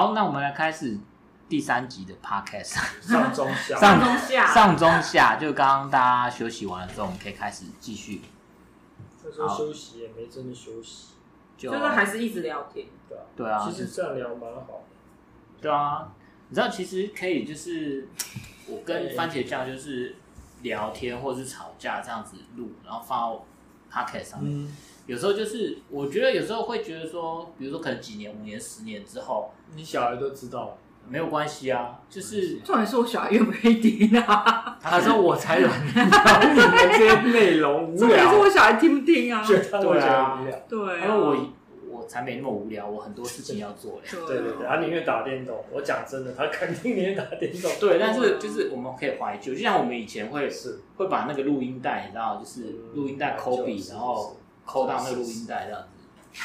好，那我们来开始第三集的 podcast，上中下，上中下，上中下，就刚刚大家休息完了之后，我们可以开始继续。这时候休息也没真的休息，就就是还是一直聊天。对啊，对啊，其实这样聊蛮好的。对啊，你知道其实可以就是我跟番茄酱就是聊天或者是吵架这样子录，然后放到 podcast 上面。嗯，有时候就是我觉得有时候会觉得说，比如说可能几年、五年、十年之后，你小孩都知道了。没有关系啊，就是重点是我小孩愿不愿意听啊？他说我才懒你们这些内容无 重点是，我小孩听不听啊？觉得他会觉得无聊。对因为啊，我我才没那么无聊，我很多事情要做 对对对，他宁愿打电动。我讲真的，他肯定宁愿打电动。对，但是就是我们可以怀旧，就像我们以前会是会把那个录音带，你知道，就是录音带抠笔，然后抠到那个录音带这样子。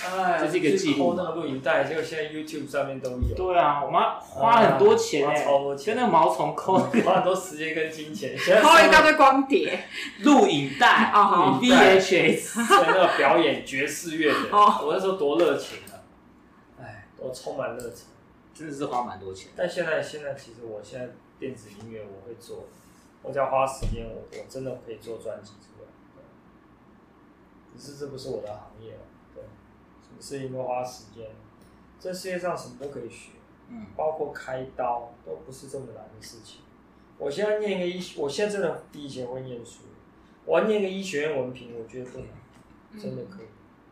哎，这是一个记录那个录音带，结果现在 YouTube 上面都有。对啊，我们花很多钱哎，超多钱，跟那个毛虫抠，花很多时间跟金钱。抠一大堆光碟，录影带，VHS，在那个表演爵士乐的，哦我那时候多热情啊！哎，我充满热情。真的是花蛮多钱。但现在现在其实我现在电子音乐我会做，我只要花时间，我我真的可以做专辑只是这不是我的行业了。对，什么事情都花时间。这世界上什么都可以学，嗯，包括开刀都不是这么难的事情。我现在念一个医，我现在真的比以前会念书。我要念个医学院文凭，我觉得不难，真的可以。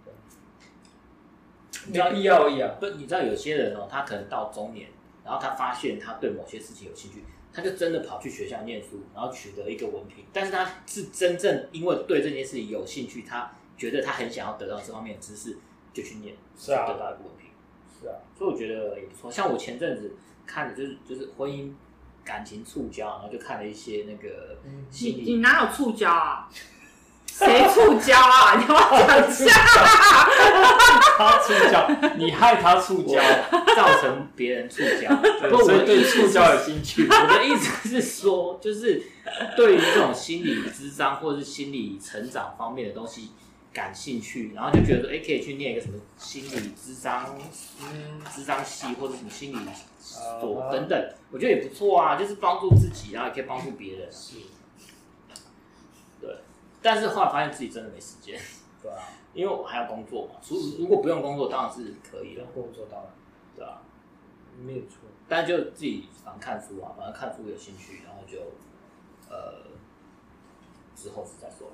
对，没必要而已啊。不，你知道有些人哦，他可能到中年，然后他发现他对某些事情有兴趣，他就真的跑去学校念书，然后取得一个文凭。但是他是真正因为对这件事情有兴趣，他觉得他很想要得到这方面的知识，就去念，是啊，得到一个文凭。是啊，所以我觉得也不错。像我前阵子看的就是就是婚姻感情触礁，然后就看了一些那个心你理。你哪有触礁啊？谁触礁啊？你要讲一下？他触礁，你害他触礁，造成别人触礁。不过我所以对触礁有兴趣。我的意思是说，就是对于这种心理智商或者是心理成长方面的东西感兴趣，然后就觉得说，哎、欸，可以去念一个什么心理智商、嗯，智商系或者什么心理所啊等等，我觉得也不错啊，就是帮助自己，然后也可以帮助别人。是，对，但是后来发现自己真的没时间，对啊，因为我还要工作嘛。如如果不用工作，当然是可以了，工作当然对啊。没有错。但就自己反正看书啊，反正看书有兴趣，然后就呃之后是再说。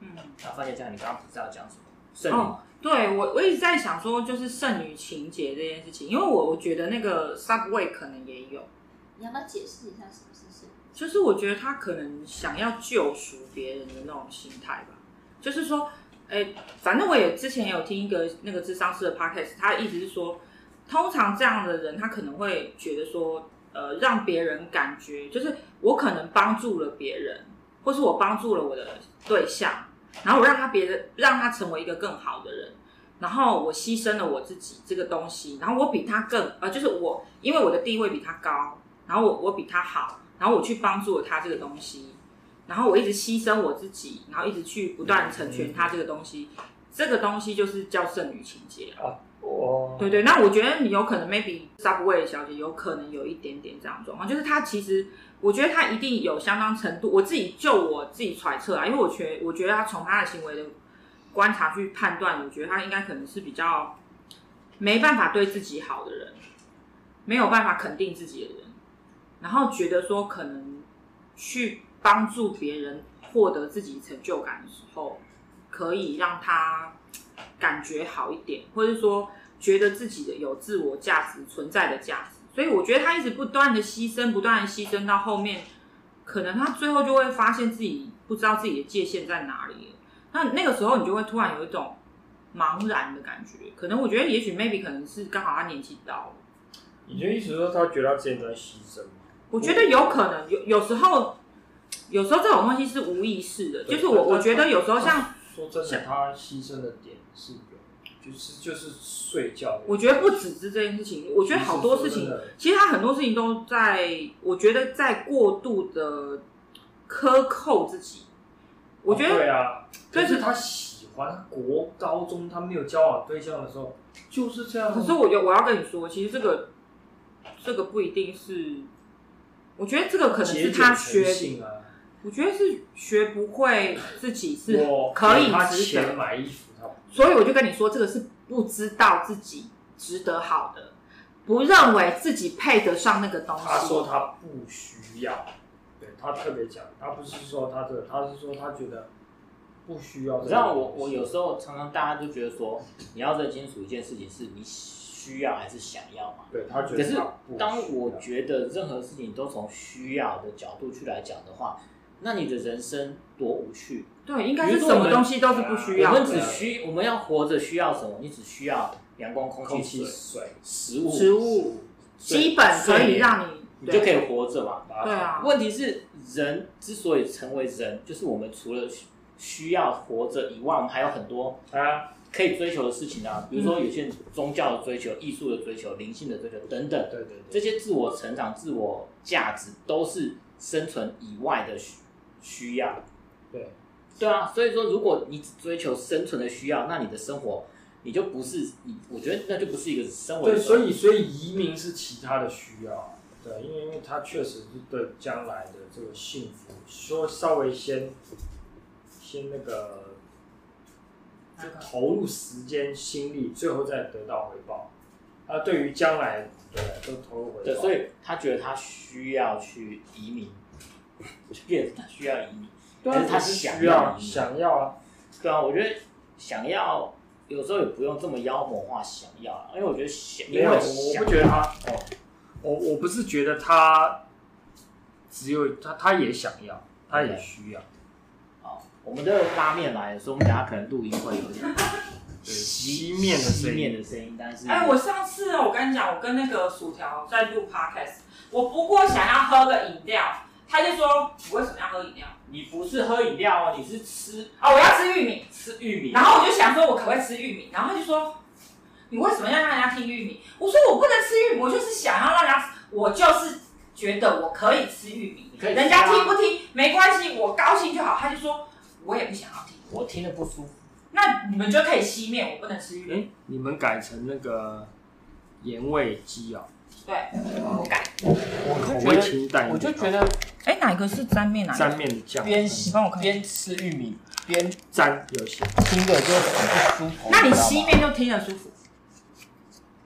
嗯，那番茄酱，你刚刚不知道讲什么？剩女、哦，对我我一直在想说，就是剩女情节这件事情，因为我我觉得那个 Subway 可能也有，你要不要解释一下什么是剩女？就是我觉得他可能想要救赎别人的那种心态吧，就是说，哎，反正我也之前也有听一个那个智商师的 podcast，他的意思是说，通常这样的人，他可能会觉得说，呃，让别人感觉就是我可能帮助了别人，或是我帮助了我的对象，然后我让他别人让他成为一个更好的人，然后我牺牲了我自己这个东西，然后我比他更呃，就是我因为我的地位比他高，然后我我比他好。然后我去帮助了他这个东西，然后我一直牺牲我自己，然后一直去不断成全他这个东西，嗯、这个东西就是叫剩女情节啊。哦，对对，那我觉得你有可能 maybe Subway 小姐有可能有一点点这样状况，就是她其实我觉得他一定有相当程度，我自己就我自己揣测啊，因为我觉我觉得他从他的行为的观察去判断，我觉得他应该可能是比较没办法对自己好的人，没有办法肯定自己的人。然后觉得说，可能去帮助别人获得自己成就感的时候，可以让他感觉好一点，或者说觉得自己的有自我价值存在的价值。所以我觉得他一直不断的牺牲，不断的牺牲到后面，可能他最后就会发现自己不知道自己的界限在哪里。那那个时候，你就会突然有一种茫然的感觉。可能我觉得，也许 maybe 可能是刚好他年纪到了。你就意思说，他觉得他自己在牺牲吗？我觉得有可能有有时候，有时候这种东西是无意识的，就是我我觉得有时候像说真的，他牺牲的点是有，就是就是睡觉。我觉得不只是这件事情，我觉得好多事情，其实他很多事情都在，我觉得在过度的克扣自己。我觉得对啊，但是他喜欢国高中他没有交往对象的时候就是这样。可是我觉得我要跟你说，其实这个。这个不一定是，我觉得这个可能是他缺，啊、我觉得是学不会自己是可以值得买衣服，所以我就跟你说，这个是不知道自己值得好的，不认为自己配得上那个东西。他说他不需要，对他特别讲，他不是说他这个，他是说他觉得不需要。你知道我我有时候常常大家就觉得说，你要认清楚一件事情是你需要还是想要嘛？对他觉得他。可是当我觉得任何事情都从需要的角度去来讲的话，那你的人生多无趣。对，应该是什么东西都是不需要的。我们只需我们要活着需要什么？你只需要阳光、空气、水、食物、食物，基本可以让你你就可以活着嘛。对啊。问题是人之所以成为人，就是我们除了需要活着以外，我们还有很多啊。可以追求的事情啊，比如说有些宗教的追求、艺术的追求、灵性的追求等等，对对对，这些自我成长、自我价值都是生存以外的需需要。对，对啊，所以说如果你只追求生存的需要，那你的生活你就不是你，我觉得那就不是一个生活。对，所以所以移民是其他的需要，对，因为因为他确实是对将来的这个幸福，说稍微先先那个。就投入时间、心力，最后再得到回报。啊，对于将来，对，都投入回报。对，所以他觉得他需要去移民，就变成他需要移民，对但是他想要想要啊。对啊，我觉得想要有时候也不用这么妖魔化想要，因为我觉得想没有，我不觉得他哦，我我不是觉得他只有他，他也想要，他也需要。我们的拉面来的时候，我们等下可能录音会有点吸面的吸面的声音，但是哎，我上次我跟你讲，我跟那个薯条在录 podcast，我不过想要喝个饮料，他就说你为什么要喝饮料？你不是喝饮料哦，你是吃哦，我要吃玉米，吃玉米。然后我就想说，我可不可以吃玉米？然后他就说，你为什么要让人家听玉米？我说我不能吃玉米，我就是想要让人家，我就是觉得我可以吃玉米，人家听不听没关系，我高兴就好。他就说。我也不想要听，我听了不舒服。那你们就可以熄灭，我不能吃鱼。哎，你们改成那个盐味鸡啊？对，我改。我口味清淡，我就觉得，哎，哪一个是沾面？哪沾面的酱？边帮我看，边吃玉米边沾有些，听着就很不舒服。那你吸面就听着舒服？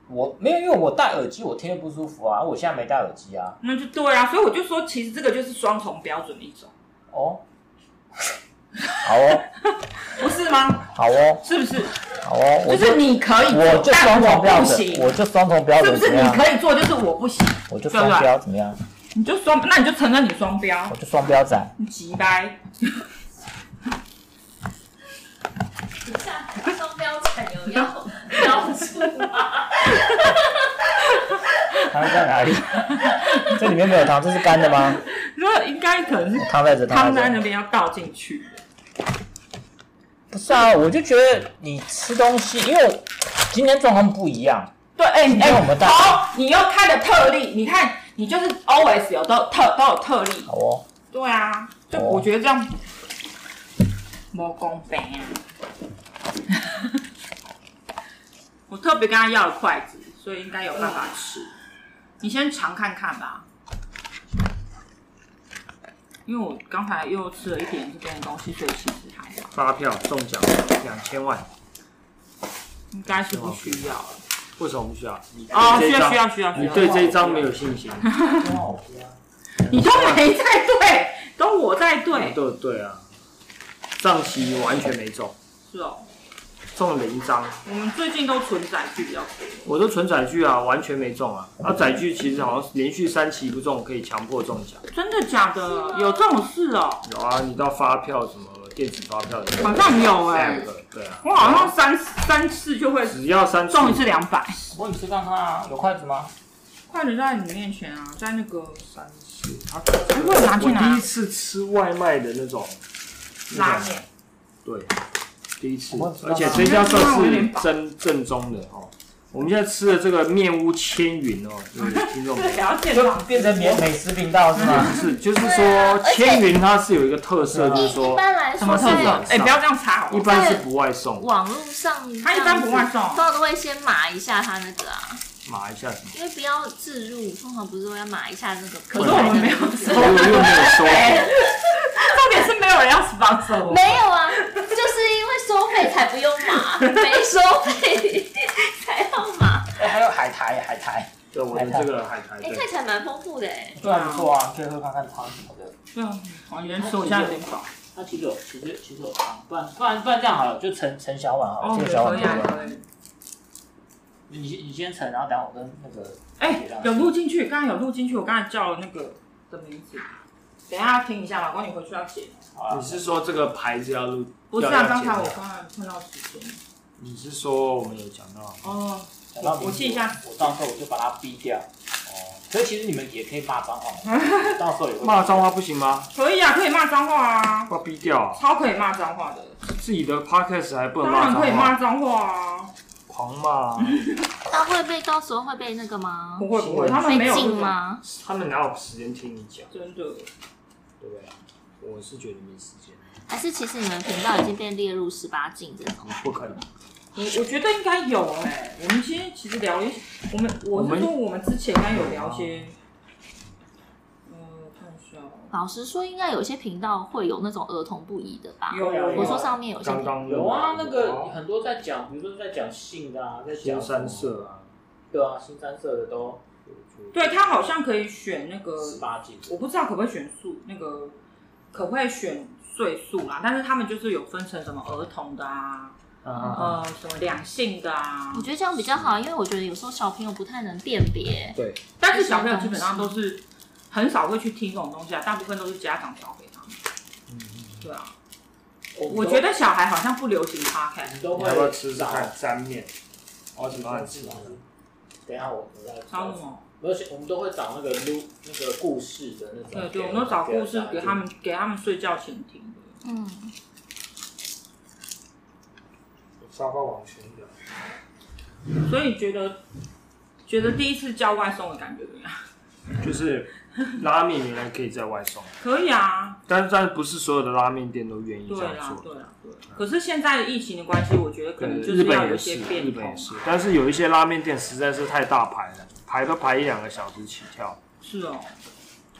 我没有，因为我戴耳机，我听着不舒服啊。我现在没戴耳机啊。那就对啊，所以我就说，其实这个就是双重标准的一种。哦。好哦，不是吗？好哦，是不是？好哦，就是你可以做，我就双重标准，我就双重标准，是不是？你可以做，就是我不行，我就双标，怎么样？你就双，那你就承认你双标，我就双标仔，你急掰。等一下，双标仔有要标注吗？糖在哪里？这里面没有糖，这是干的吗？那应该可能是汤在这，汤在那边要倒进去。不是啊，我就觉得你吃东西，因为今天状况不一样。对，哎、欸、哎，好、欸，你又开了特例，你看你就是 always 有都特都有特例。好哦。对啊，就我觉得这样不公平啊。我特别跟他要了筷子，所以应该有办法吃。你先尝看看吧。因为我刚才又吃了一点这边的东西，所以其实还好。发票中奖两千万，应该是不需要了。为什么不需要？哦，需要需要需要。你对这一张没有信心？你都没在对，都我在对。对对啊，上期完全没中。是哦。中了一张。我们最近都存载具比较多。我都存载具啊，完全没中啊。啊，载具其实好像连续三期不中，可以强迫中奖。真的假的？有这种事哦？有啊，你到发票什么电子发票的，好像有哎、欸。对啊。我好像三三次就会，只要三次中一次两百。我你吃看看啊，有筷子吗？筷子在你面前啊，在那个三次。啊，会拿去拿。我第一次吃外卖的那种拉面。对。第一次，而且这家算是真正宗的哦。我们现在吃的这个面屋千云哦，听众朋友，就变成美美食频道是吗？不是，就是说千云它是有一个特色，就是说一般来说什么特色？哎，不要这样插好。一般是不外送。网络上它一般不外送，通常都会先码一下它那个啊。码一下什么？因为不要置入，通常不是说要码一下那个可是我们没有 又又没有收费，重点是没有人要 sponsor 我。没有啊，就是因为收费才不用码，没收费才要码。哎，还有海苔，海苔，对，我的这个海苔，哎，对看起来蛮丰富的哎。对啊，不错啊，可以喝看看汤什么的。对啊，我原吃我现在有点饱。它其实有，其实其实有汤，不然不然不然这样好了，就盛盛小碗好了，哦，这个小碗可以啊，可以。你你先盛，然后等下我跟那个哎，有录进去，刚刚有录进去，我刚才叫了那个的名字。等一下要听一下嘛，光你回去要写。好啊你是说这个牌子要录？不是啊，刚才我剪刚才看到时间。你是说我们有讲到？哦，讲到我记一下，我到时候我就把它逼掉。哦，所以其实你们也可以骂脏话，到时候也会骂脏话不行吗？可以啊，可以骂脏话啊，要逼掉啊！超可以骂脏话的，自己的 podcast 还不能当然可以骂骂脏话，脏话啊。狂嘛！他会被到时候会被那个吗？不会不会，他们没有吗？他们哪有时间听你讲？真的。对？我是觉得没时间，还是其实你们频道已经被列入十八禁这种？不可能。我我觉得应该有哎、我们今天其实聊一些，我们我是说我们之前应该有聊一些，老实说，应该有些频道会有那种儿童不宜的吧？有有有我说上面有些刚刚有啊，那个很多在讲，比如说在讲性的啊，在讲新三色，啊，对啊，新三色的都对他好像可以选那个，十八禁，我不知道可不可以选数，那个可不可以选岁数啦？但是他们就是有分成什么儿童的啊，啊呃，什么两性的啊我，觉得这样比较好，因为我觉得有时候小朋友不太能辨别。对，但是小朋友基本上都是很少会去听这种东西啊，大部分都是家长教给他们。嗯对啊，我我觉得小孩好像不流行 podcast，你都会你要不要吃吃找看沾面？我什喜么吃啊欢吃。等一下我我再找什么？而且我们都会找那个录那个故事的那种，对对，我们都找故事给他们给他们睡觉前听的。嗯，沙发往前一点，所以觉得觉得第一次叫外送的感觉怎么样？就是 拉面原来可以在外送，可以啊，但但是不是所有的拉面店都愿意这对样做。啦对啦对。可是现在的疫情的关系，我觉得可能就日是要有一本也是，些变日本也。是，但是有一些拉面店实在是太大排了，排都排一两个小时起跳。是哦，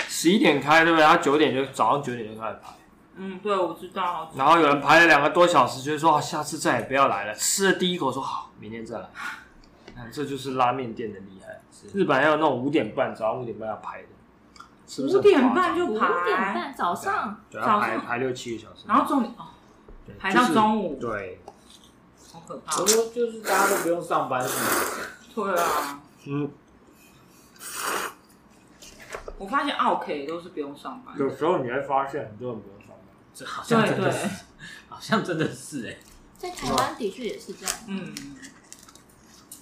十一点开，对不对？他九点就早上九点就开始排，嗯，对，我知道。然后有人排了两个多小时，就是说、啊、下次再也不要来了。吃了第一口说好，明天再来。看，这就是拉面店的厉害。日本还有那种五点半，早上五点半要排的，是不是五？点半就五，点半早上，对，要排早上排排六七个小时，然后中午哦，排到中午，就是对，好可怕我。说就是大家都不用上班是吗？对啊，嗯，我发现奥 K 都是不用上班。有时候你会发现很多人不用上班。这好像真的是，，好像真的是哎、在台湾的确也是这样。嗯，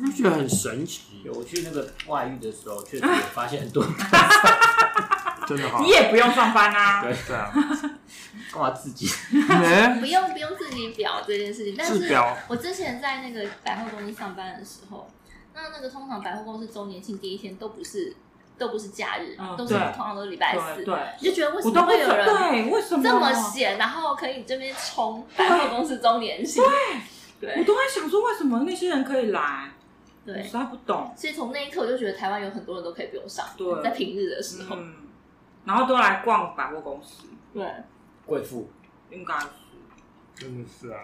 就觉得很神奇，我去那个外遇的时候，确实 也发现很多人真的好。你也不用上班啊。对对啊，干嘛自己？嗯 不用不用自己表这件事情，但是我之前在那个百货公司上班的时候，那那个通常百货公司周年庆第一天都不是都不是假日，嗯都是通常都是礼拜四，对对，你就觉得为什我都会么会有人对，为什么这么闲，然后可以这边冲百货公司周年庆？对我都在想说，为什么那些人可以来？我对实，在不懂。所以从那一刻我就觉得台湾有很多人都可以不用上对，在平日的时候，嗯，然后都来逛百货公司，对，贵妇，应该是。真的是啊。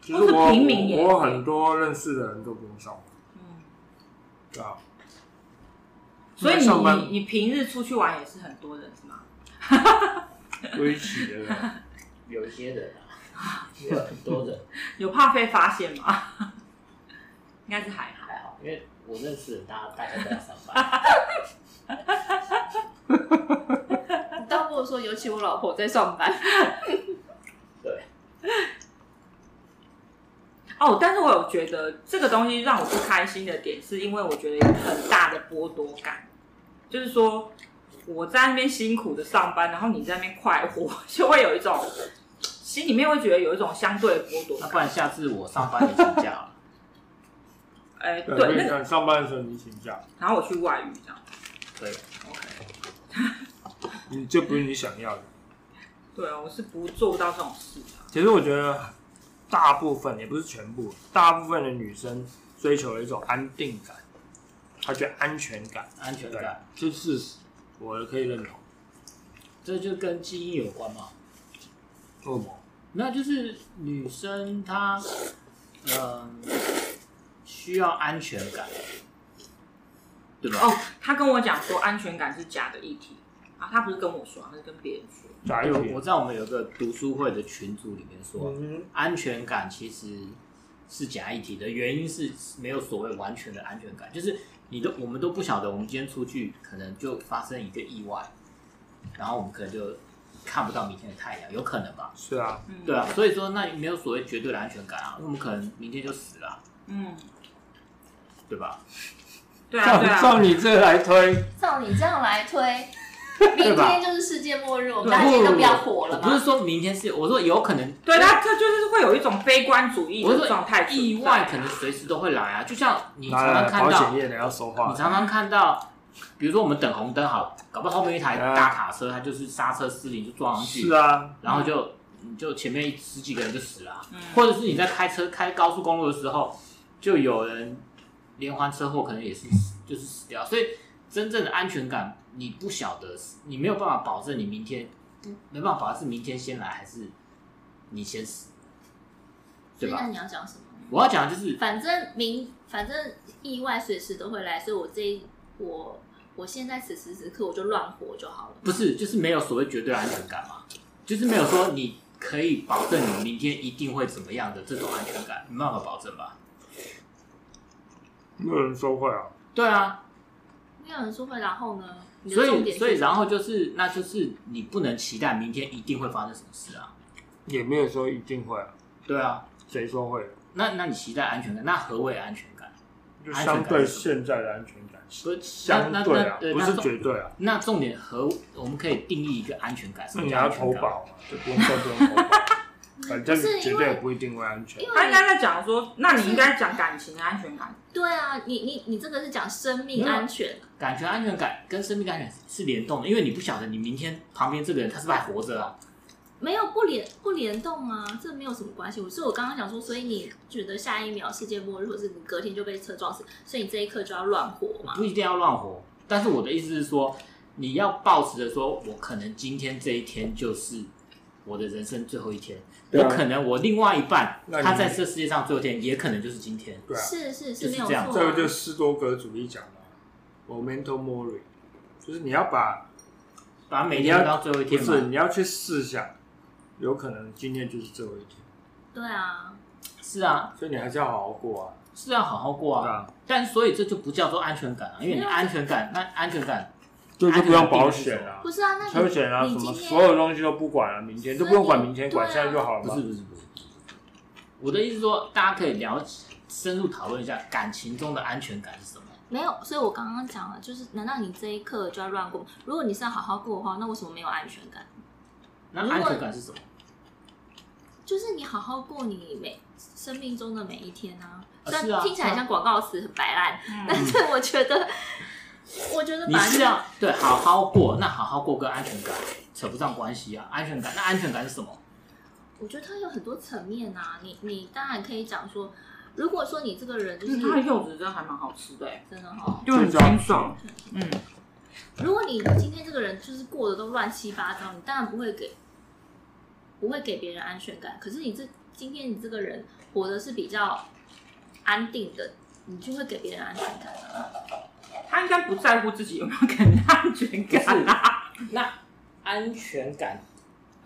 其或是实我平民也我我很多认识的人都不用上班，嗯，对啊。所以上班你你你平日出去玩也是很多人是吗？堆起的人，有一些人啊，有很多人有怕被发现吗？应该是还好。还好，因为我认识的人，大家大家都要上班。你倒不如说，尤其我老婆在上班，对，哦，但是我有觉得这个东西让我不开心的点，是因为我觉得有很大的剥夺感，就是说我在那边辛苦的上班，然后你在那边快活，就会有一种心里面会觉得有一种相对的剥夺感。那不然下次我上班你请假了，哎，对，对，那上班的时候你请假，然后我去外语这样。可以。OK，你这不是你想要的。对啊，我是不做不到这种事的。其实我觉得大部分也不是全部，大部分的女生追求一种安定感，她觉得安全感，安全感，这是事实，我可以认同。这就跟基因有关嘛？为什么？那就是女生她，嗯、呃，需要安全感，对吧？哦，他跟我讲说安全感是假的议题啊，他不是跟我说，他是跟别人说。假有我在我们有个读书会的群组里面说，嗯、安全感其实是假议题的原因是没有所谓完全的安全感，就是你都我们都不晓得，我们今天出去可能就发生一个意外，然后我们可能就看不到明天的太阳，有可能吧？是啊，对啊，所以说那没有所谓绝对的安全感啊，因为我们可能明天就死了，嗯，对吧？对啊，对啊，照你这来推，照你这样来推。明天就是世界末日，我们大家都不要活了吗？不是说明天是，我说有可能。对，他这就是会有一种悲观主义的状态，意外可能随时都会来啊。就像你常常看到，保险业的要说话。你常常看到，比如说我们等红灯，好，搞不好后面一台大卡车，它就是刹车失灵就撞上去，是啊，然后就就前面十几个人就死了，或者是你在开车开高速公路的时候，就有人连环车祸，可能也是就是死掉，所以。真正的安全感，你不晓得，你没有办法保证你明天，没办法保证是明天先来还是你先死，对吧？那你要讲什么？我要讲的就是，反正明，反正意外随时都会来，所以我这一我我现在此时此刻我就乱活就好了。不是，就是没有所谓绝对安全感嘛，就是没有说你可以保证你明天一定会怎么样的这种安全感，没办法保证吧？没有人说会啊。对啊。没有人说会，然后呢？所以，所以，然后就是，那就是你不能期待明天一定会发生什么事啊。也没有说一定会啊。对啊，谁说会？那，那你期待安全感？那何谓安全感？就相对现在的安全感，不是相对啊，不是绝对啊。那重点和我们可以定义一个安全感，是你要投保嘛？就不用说不用投保。反正绝对不一定会安全。他应该在讲说，那你应该讲感情的安全感。对啊，你你你这个是讲生命安全，感觉安全感跟生命安全是联动的，因为你不晓得你明天旁边这个人他是不是还活着啊？没有不联不联动啊，这没有什么关系。我是我刚刚讲说，所以你觉得下一秒世界末日，或是你隔天就被车撞死，所以你这一刻就要乱活嘛？不一定要乱活，但是我的意思是说，你要保持着说，我可能今天这一天就是我的人生最后一天。有可能我另外一半，他在这世界上最后一天，也可能就是今天。对啊，是是是没有错。这个就斯多格主义讲的，memento mori，就是你要把把每天当最后一天，不是你要去试想，有可能今天就是最后一天。对啊，是啊，所以你还是要好好过啊，是要好好过啊。但所以这就不叫做安全感啊，因为你安全感，那安全感。就就不用保险啊，不是啊，那车险啊，什么所有东西都不管了，明天都不用管明天，管现在就好了。不是不是不是，我的意思说，大家可以了解、深入讨论一下感情中的安全感是什么？没有，所以我刚刚讲了，就是难道你这一刻就要乱过？如果你是要好好过的话，那为什么没有安全感？那安全感是什么？就是你好好过你每生命中的每一天啊。虽然听起来像广告词很白烂，但是我觉得。我觉得你是要对好好过，那好好过跟安全感扯不上关系啊。安全感，那安全感是什么？我觉得它有很多层面啊。你你当然可以讲说，如果说你这个人就是它的柚子真的还蛮好吃的，真的哈，就很清爽。嗯，如果你今天这个人就是过得都乱七八糟，你当然不会给不会给别人安全感。可是你这今天你这个人活的是比较安定的，你就会给别人安全感啊。他应该不在乎自己有没有给人安全感啊？那安全感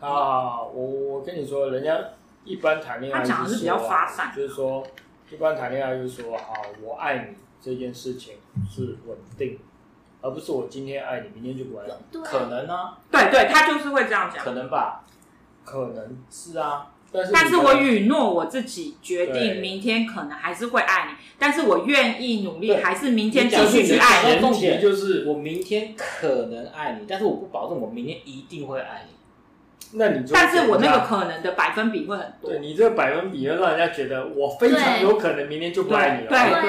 啊，我我跟你说，人家一般谈恋爱是说、啊、是比较发散，就是说一般谈恋爱就是说，啊，我爱你这件事情是稳定，而不是我今天爱你，明天就不爱你。可能呢、啊？对对，他就是会这样讲。可能吧？可能是啊。但是，但是我允诺我自己，决定明天可能还是会爱你，但是我愿意努力，还是明天继续去爱你。重点就是我明天可能爱你，但是我不保证我明天一定会爱你。那你就，但是我那个可能的百分比会很多。对，你这个百分比会让人家觉得我非常有可能明天就不爱你了。对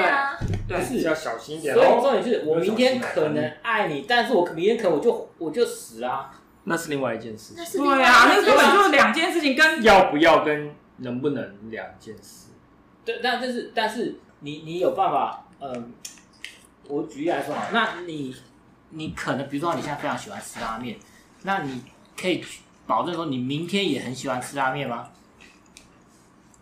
对对，是要小心一点。所以重点是我明天可能爱你，但是我明天可能我就我就死啊。那是另外一件事情。对啊，那根本就是两件事情，跟要不要跟能不能两件事。对，但这是但是你你有办法，嗯，我举例来说啊，那你你可能比如说你现在非常喜欢吃拉面，那你可以保证说你明天也很喜欢吃拉面吗？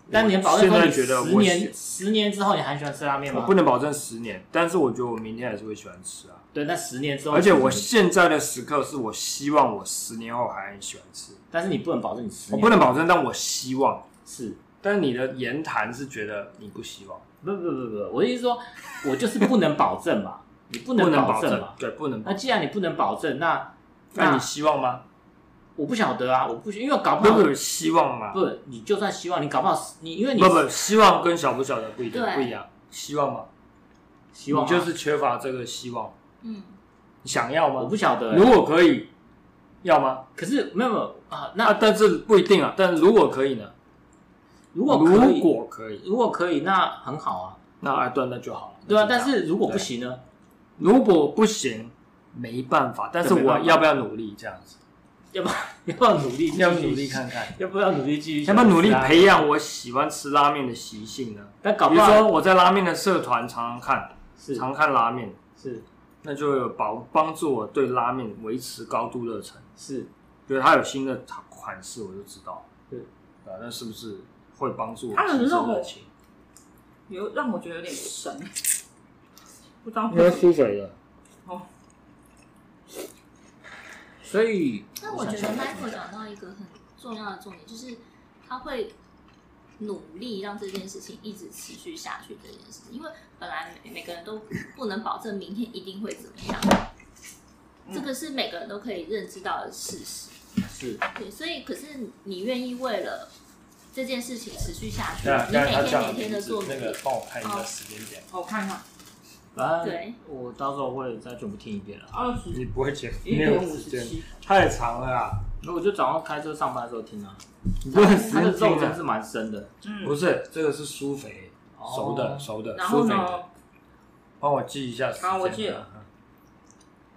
但你能保证说你十年十年之后你还喜欢吃拉面吗？我不能保证十年，但是我觉得我明天还是会喜欢吃啊。对，那十年之后，而且我现在的时刻是我希望我十年后还很喜欢吃，但是你不能保证你十年，我不能保证，但我希望是。但是你的言谈是觉得你不希望？不不不不，我的意思说，我就是不能保证嘛，你不能保证嘛，对，不能。那既然你不能保证，那那你希望吗？我不晓得啊，我不因为搞不好不希望嘛，不，你就算希望，你搞不好你因为你不不希望跟晓不晓得不一定不一样，希望吗？希望你就是缺乏这个希望，嗯，你想要吗？我不晓得，如果可以，要吗？可是没有没有啊，那但是不一定啊，但如果可以呢？如果如果可以，如果可以，那很好啊，那啊对，那就好了，对啊，但是如果不行呢？如果不行，没办法，但是我要不要努力这样子？要不要不要努力？要努力看看，要不要努力继续？要不要努力 培养我喜欢吃拉面的习性呢？但搞不比如说我在拉面的社团常常看，是常看拉面，是，那就有帮帮助我对拉面维持高度热忱。是，对它有新的款式，我就知道。对，啊，那是不是会帮助我？它的肉有让我觉得有点神，不知道因为吸水的。哦。所以，那我觉得 Michael 讲到一个很重要的重点，就是他会努力让这件事情一直持续下去。这件事情，因为本来每每个人都不能保证明天一定会怎么样，嗯、这个是每个人都可以认知到的事实。是，对，所以可是你愿意为了这件事情持续下去，啊、你每天每天的做那个，帮我看一下时间点，我看一下。对，我到时候会再全部听一遍了。二十，你不会剪？一点五十七，太长了啊！那我就早上开车上班的时候听啊。你不它的肉真是蛮深的。嗯，不是，这个是酥肥，熟的，熟的，然后呢？帮我记一下。好，我记了。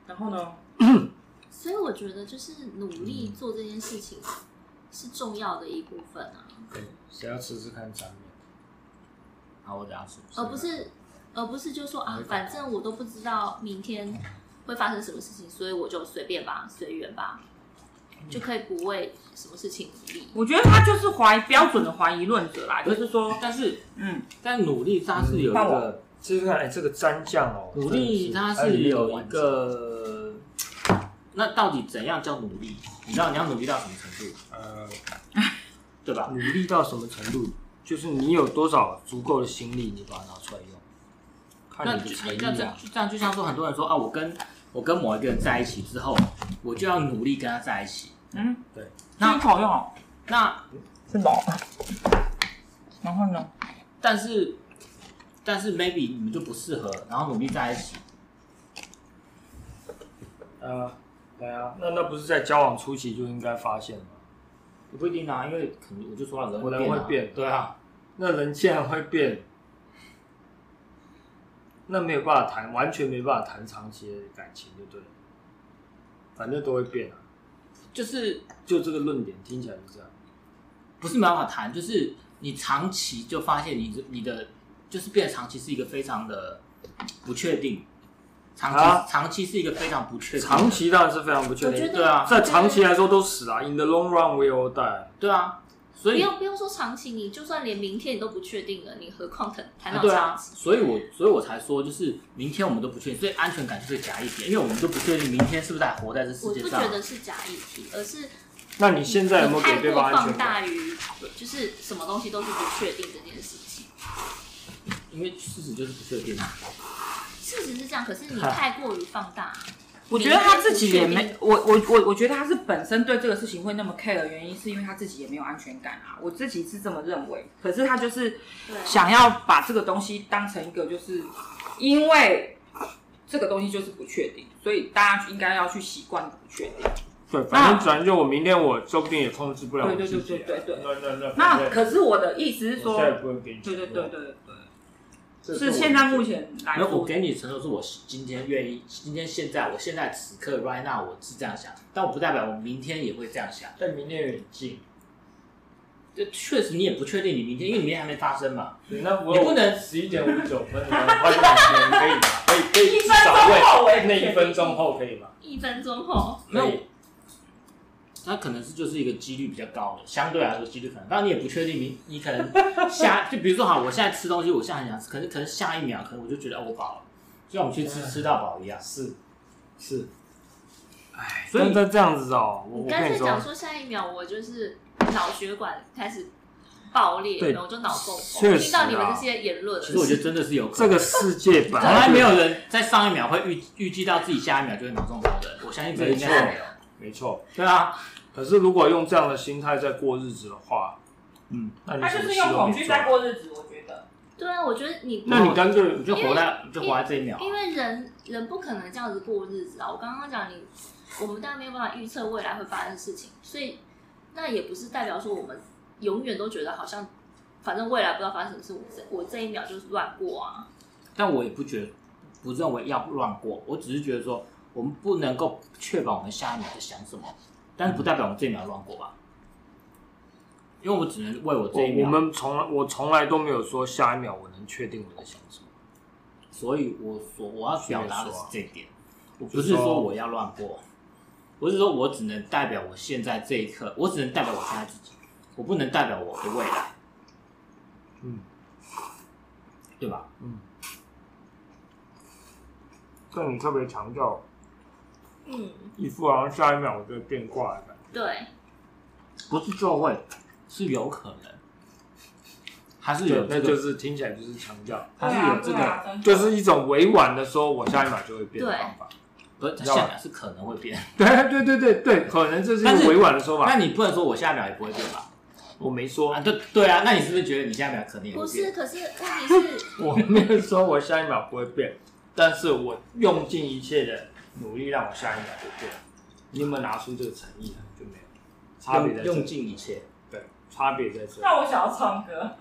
然后呢？所以我觉得，就是努力做这件事情是重要的一部分啊。对，谁要吃吃看沾面？好，我等下吃。而不是。而不是就说啊，反正我都不知道明天会发生什么事情，所以我就随便吧，随缘吧，就可以不为什么事情努力。我觉得他就是怀标准的怀疑论者啦，就是说，但是嗯，但努力它是有一个，就是看哎，这个蘸酱哦，努力它是有一个，那到底怎样叫努力？你知道你要努力到什么程度？呃，对吧？努力到什么程度？就是你有多少足够的心力，你把它拿出来用。那就这样，这样就像说，很多人说啊，我跟我跟某一个人在一起之后，我就要努力跟他在一起。嗯，对。那好用，那是吧？然后呢？但是，但是 maybe 你们就不适合，然后努力在一起。呃，对啊，那那不是在交往初期就应该发现吗？也不一定啊，因为可能我就说了，人人会变，对啊，那人既然会变。那没有办法谈，完全没办法谈长期的感情，就对了。反正都会变啊，就是就这个论点听起来是这样，不是没办法谈，就是你长期就发现你你的就是变得长期是一个非常的不确定，长期、啊、长期是一个非常不确定，长期当然是非常不确定，对啊，在长期来说都死啊，In the long run we all die，对啊。所以不用不用说长期，你就算连明天你都不确定了，你何况谈谈到长期？对啊，所以我所以我才说，就是明天我们都不确定，所以安全感就是假议题，因为我们都不确定明天是不是还活在这世界上。我不觉得是假议题，而是那你现在有没有给对方安全感？太过放大于就是什么东西都是不确定这件事情。因为事实就是不确定啊。事实是这样，可是你太过于放大。我觉得他自己也没，我我我我觉得他是本身对这个事情会那么 care 的原因，是因为他自己也没有安全感啊。我自己是这么认为，可是他就是想要把这个东西当成一个，就是因为这个东西就是不确定，所以大家应该要去习惯不确定。对，反正反正就我明天我说不定也控制不了我自己。对对对对对对。那那那。那可是我的意思是说，对对对对对。是现在目前来说，我给你承诺，是我今天愿意，今天现在，我现在此刻 right now 我是这样想，但我不代表我明天也会这样想。但明天有点近，这确实你也不确定你明天，因为你明天还没发生嘛。对，那我你不能十一点五十九分，我快点可以吗？可以可以，至少问那一分钟后可以吗？一分钟后，没有，那可能是就是一个几率比较高的，相对来说几率可能，当然你也不确定你你可能下就比如说好，我现在吃东西，我现在很想吃，可是可能下一秒可能我就觉得我饱了，就像我们去吃吃到饱一样，是是。哎，所以这这样子哦，我你干脆讲跟你说，说下一秒我就是脑血管开始爆裂，对然后就脑中风。确实啊听到你们这些言论，其实我觉得真的是有可能这个世界本来从来没有人在上一秒会预预计到自己下一秒就会脑中风的，我相信这个应该是没有。没错。对啊，可是如果用这样的心态在过日子的话，嗯，那你他就是用恐惧在。过日子，我觉得。对啊，我觉得你那你干脆你就活在你就活在这一秒啊。因为人人不可能这样子过日子啊！我刚刚讲你，我们当然没有办法预测未来会发生的事情，所以那也不是代表说我们永远都觉得好像，反正未来不知道发生什么事，我这我这一秒就是乱过啊。但我也不觉得，不认为要乱过，我只是觉得说，我们不能够确保我们下一秒在想什么，但是不代表我们这一秒乱过吧？因为我只能为我这一秒，我我们从来我从来都没有说下一秒我能确定我在想什么。所以我所我要表达的是这一点，我不是说是说我要乱过，我是说我只能代表我现在这一刻，我只能代表我现在自己，我不能代表我的未来，嗯对吧？嗯。但你特别强调，嗯，一副好像下一秒我就会变卦的感觉。对，不是就会，是有可能，还是有对，这个，那就是听起来就是强调，还是有这对啊个，对啊就是一种委婉的说，我下一秒就会变的方法。不是下一秒是可能会变，对对对对对，可能这是一但是个委婉的说法。那你不能说我下一秒也不会变吧？我没说啊，，对对啊，那你是不是觉得你下一秒肯定也不是，变？可是问题是，我没有说我下一秒不会变，但是我用尽一切的努力让我下一秒就变。你有没有拿出这个诚意呢？就没有，差别在用尽一切。对，差别在这。那我想要唱歌。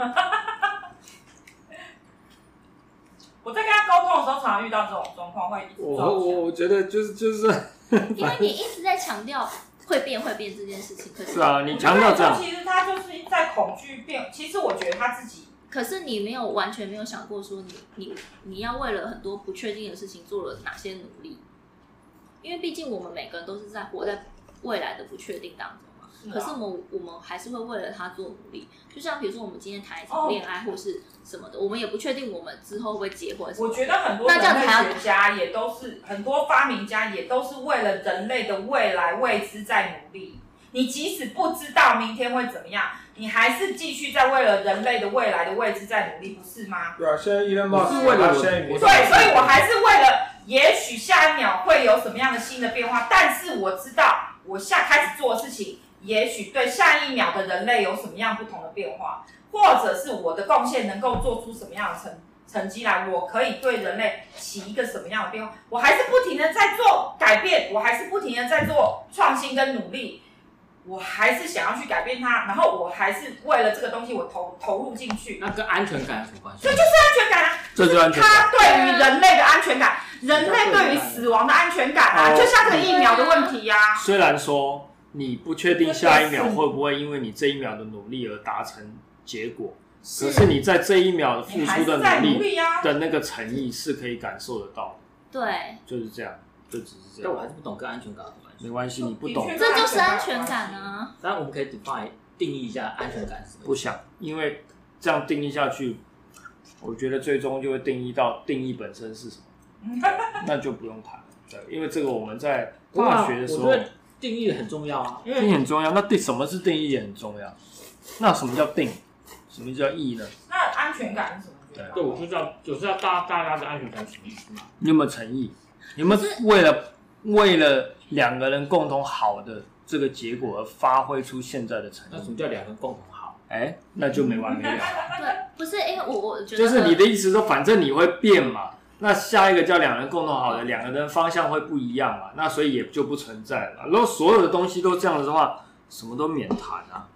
我在跟他沟通的时候，常常遇到这种状况，会一直我我我觉得就是就是，因为你一直在强调会变会变这件事情，可是是啊，你强调这样，其实他就是在恐惧变。其实我觉得他自己可是你没有完全没有想过说你你你要为了很多不确定的事情做了哪些努力，因为毕竟我们每个人都是在活在未来的不确定当中嘛。是啊可是我们我们还是会为了他做努力，就像比如说我们今天谈一场恋爱或是什么的，我们也不确定我们之后会不会结婚。我觉得很多那人这样子还要类学家也都是很多发明家也都是为了人类的未来未知在努力。你即使不知道明天会怎么样，你还是继续在为了人类的未来的未知在努力，不是吗？对啊，现在伊隆我是为了我现在我对，所以我还是为了，也许下一秒会有什么样的新的变化，但是我知道我下开始做的事情，也许对下一秒的人类有什么样不同的变化，或者是我的贡献能够做出什么样的成成绩来，我可以对人类起一个什么样的变化，我还是不停的在做改变，我还是不停的在做创新跟努力。我还是想要去改变它，然后我还是为了这个东西，我投投入进去，那跟安全感有什么关系？这就是安全感啊。这就是安全感。它对于人类的安全感，人类对于死亡的安全感啊，哦就像这个疫苗的问题呀、啊。虽然说你不确定下一秒会不会因为你这一秒的努力而达成结果，可是你在这一秒的付你还出的是在努力努力啊。的那个诚意是可以感受得到的，对，就是这样，就只是这样。但我还是不懂跟安全感有什么。没关系，你不懂这就是安全感啊。当然我们可以 define 定义一下安全感是什么。不想，因为这样定义下去，我觉得最终就会定义到定义本身是什么，那就不用谈了。对，因为这个我们在大学的时候定义很重要啊，因定义很重要。那定什么是定义也很重要。那什么叫定？什么叫义呢？那安全感是什么？对我就知道，就是要大大家的安全感是什么意思嘛？你有没有诚意？有没有为了为了两个人共同好的这个结果而发挥出现在的诚意？那什么叫两个人共同好？哎，那就没完没了。对，不是因为我我觉得就是你的意思说，反正你会变嘛，那下一个叫两人共同好的，两个人方向会不一样嘛，那所以也就不存在了。如果所有的东西都这样子的话，什么都免谈啊。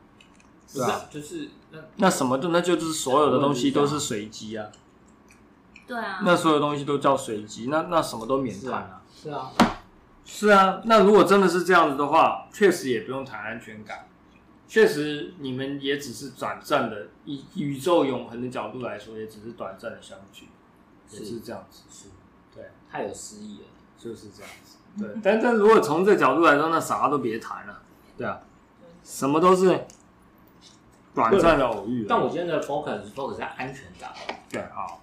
是啊，就是那那什么都那就是所有的东西都是随机啊，对啊，那所有东西都叫随机，那那什么都免谈啊。是啊，是啊，那如果真的是这样子的话，确实也不用谈安全感，确实你们也只是短暂的，以宇宙永恒的角度来说，也只是短暂的相聚，是也是这样子。是，对，太有诗意了，就是这样子。对，但但如果从这角度来说，那啥都别谈了。对啊，什么都是短暂的偶遇。但我今天的 focus 是 focus 在安全感。对，好。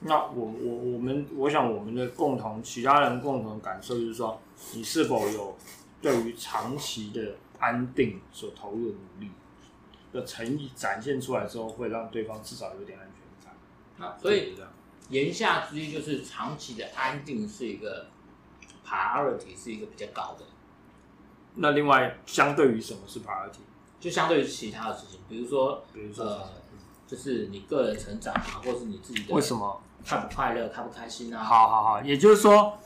那我我我们，我想我们的共同，其他人共同的感受就是说，你是否有对于长期的安定所投入的努力的诚意展现出来之后，会让对方至少有点安全感。那所以言下之意就是，长期的安定是一个 priority，是一个比较高的。那另外，相对于什么是 priority？就相对于其他的事情，比如说，比如说，呃，就是你个人成长啊，或是你自己的。为什么？快不快乐，开不开心啊？好好好，也就是说，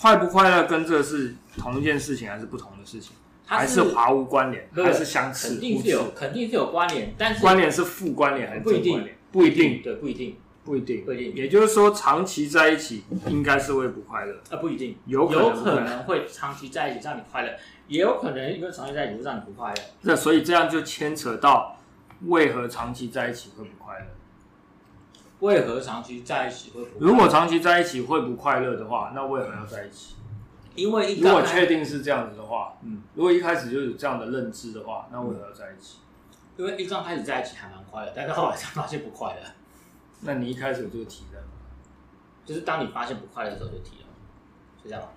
快不快乐跟这是同一件事情，还是不同的事情？还是毫无关联，还是相似？肯定是有，肯定是有关联，但是关联是负关联还是正关联？不一定，对，不一定，不一定，不一定。也就是说，长期在一起应该是会不快乐啊？不一定，有有可能会长期在一起让你快乐，也有可能因为长期在一起会让你不快乐。那所以这样就牵扯到为何长期在一起会不快乐？为何长期在一起会不快乐？如果长期在一起会不快乐的话，那为何要在一起？因为一如果确定是这样子的话，嗯，如果一开始就有这样的认知的话，那为何要在一起？因为一刚开始在一起还蛮快乐，但是后来才发现不快乐。那你一开始有这个体验吗？就是当你发现不快乐的时候就提了，是这样吗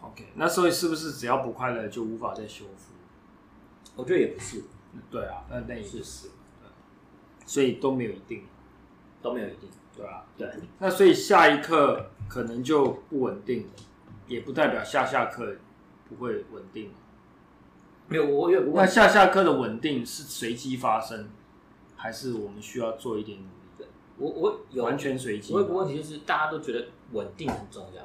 ？OK，那所以是不是只要不快乐就无法再修复？我觉得也不是。对啊，那那也是是，对，所以都没有一定。都没有一定，对啊？对，那所以下一刻可能就不稳定了，也不代表下下课不会稳定。没有，我有。那下下课的稳定是随机发生，还是我们需要做一点努力的？我我有完全随机。我有个问题就是，大家都觉得稳定很重要。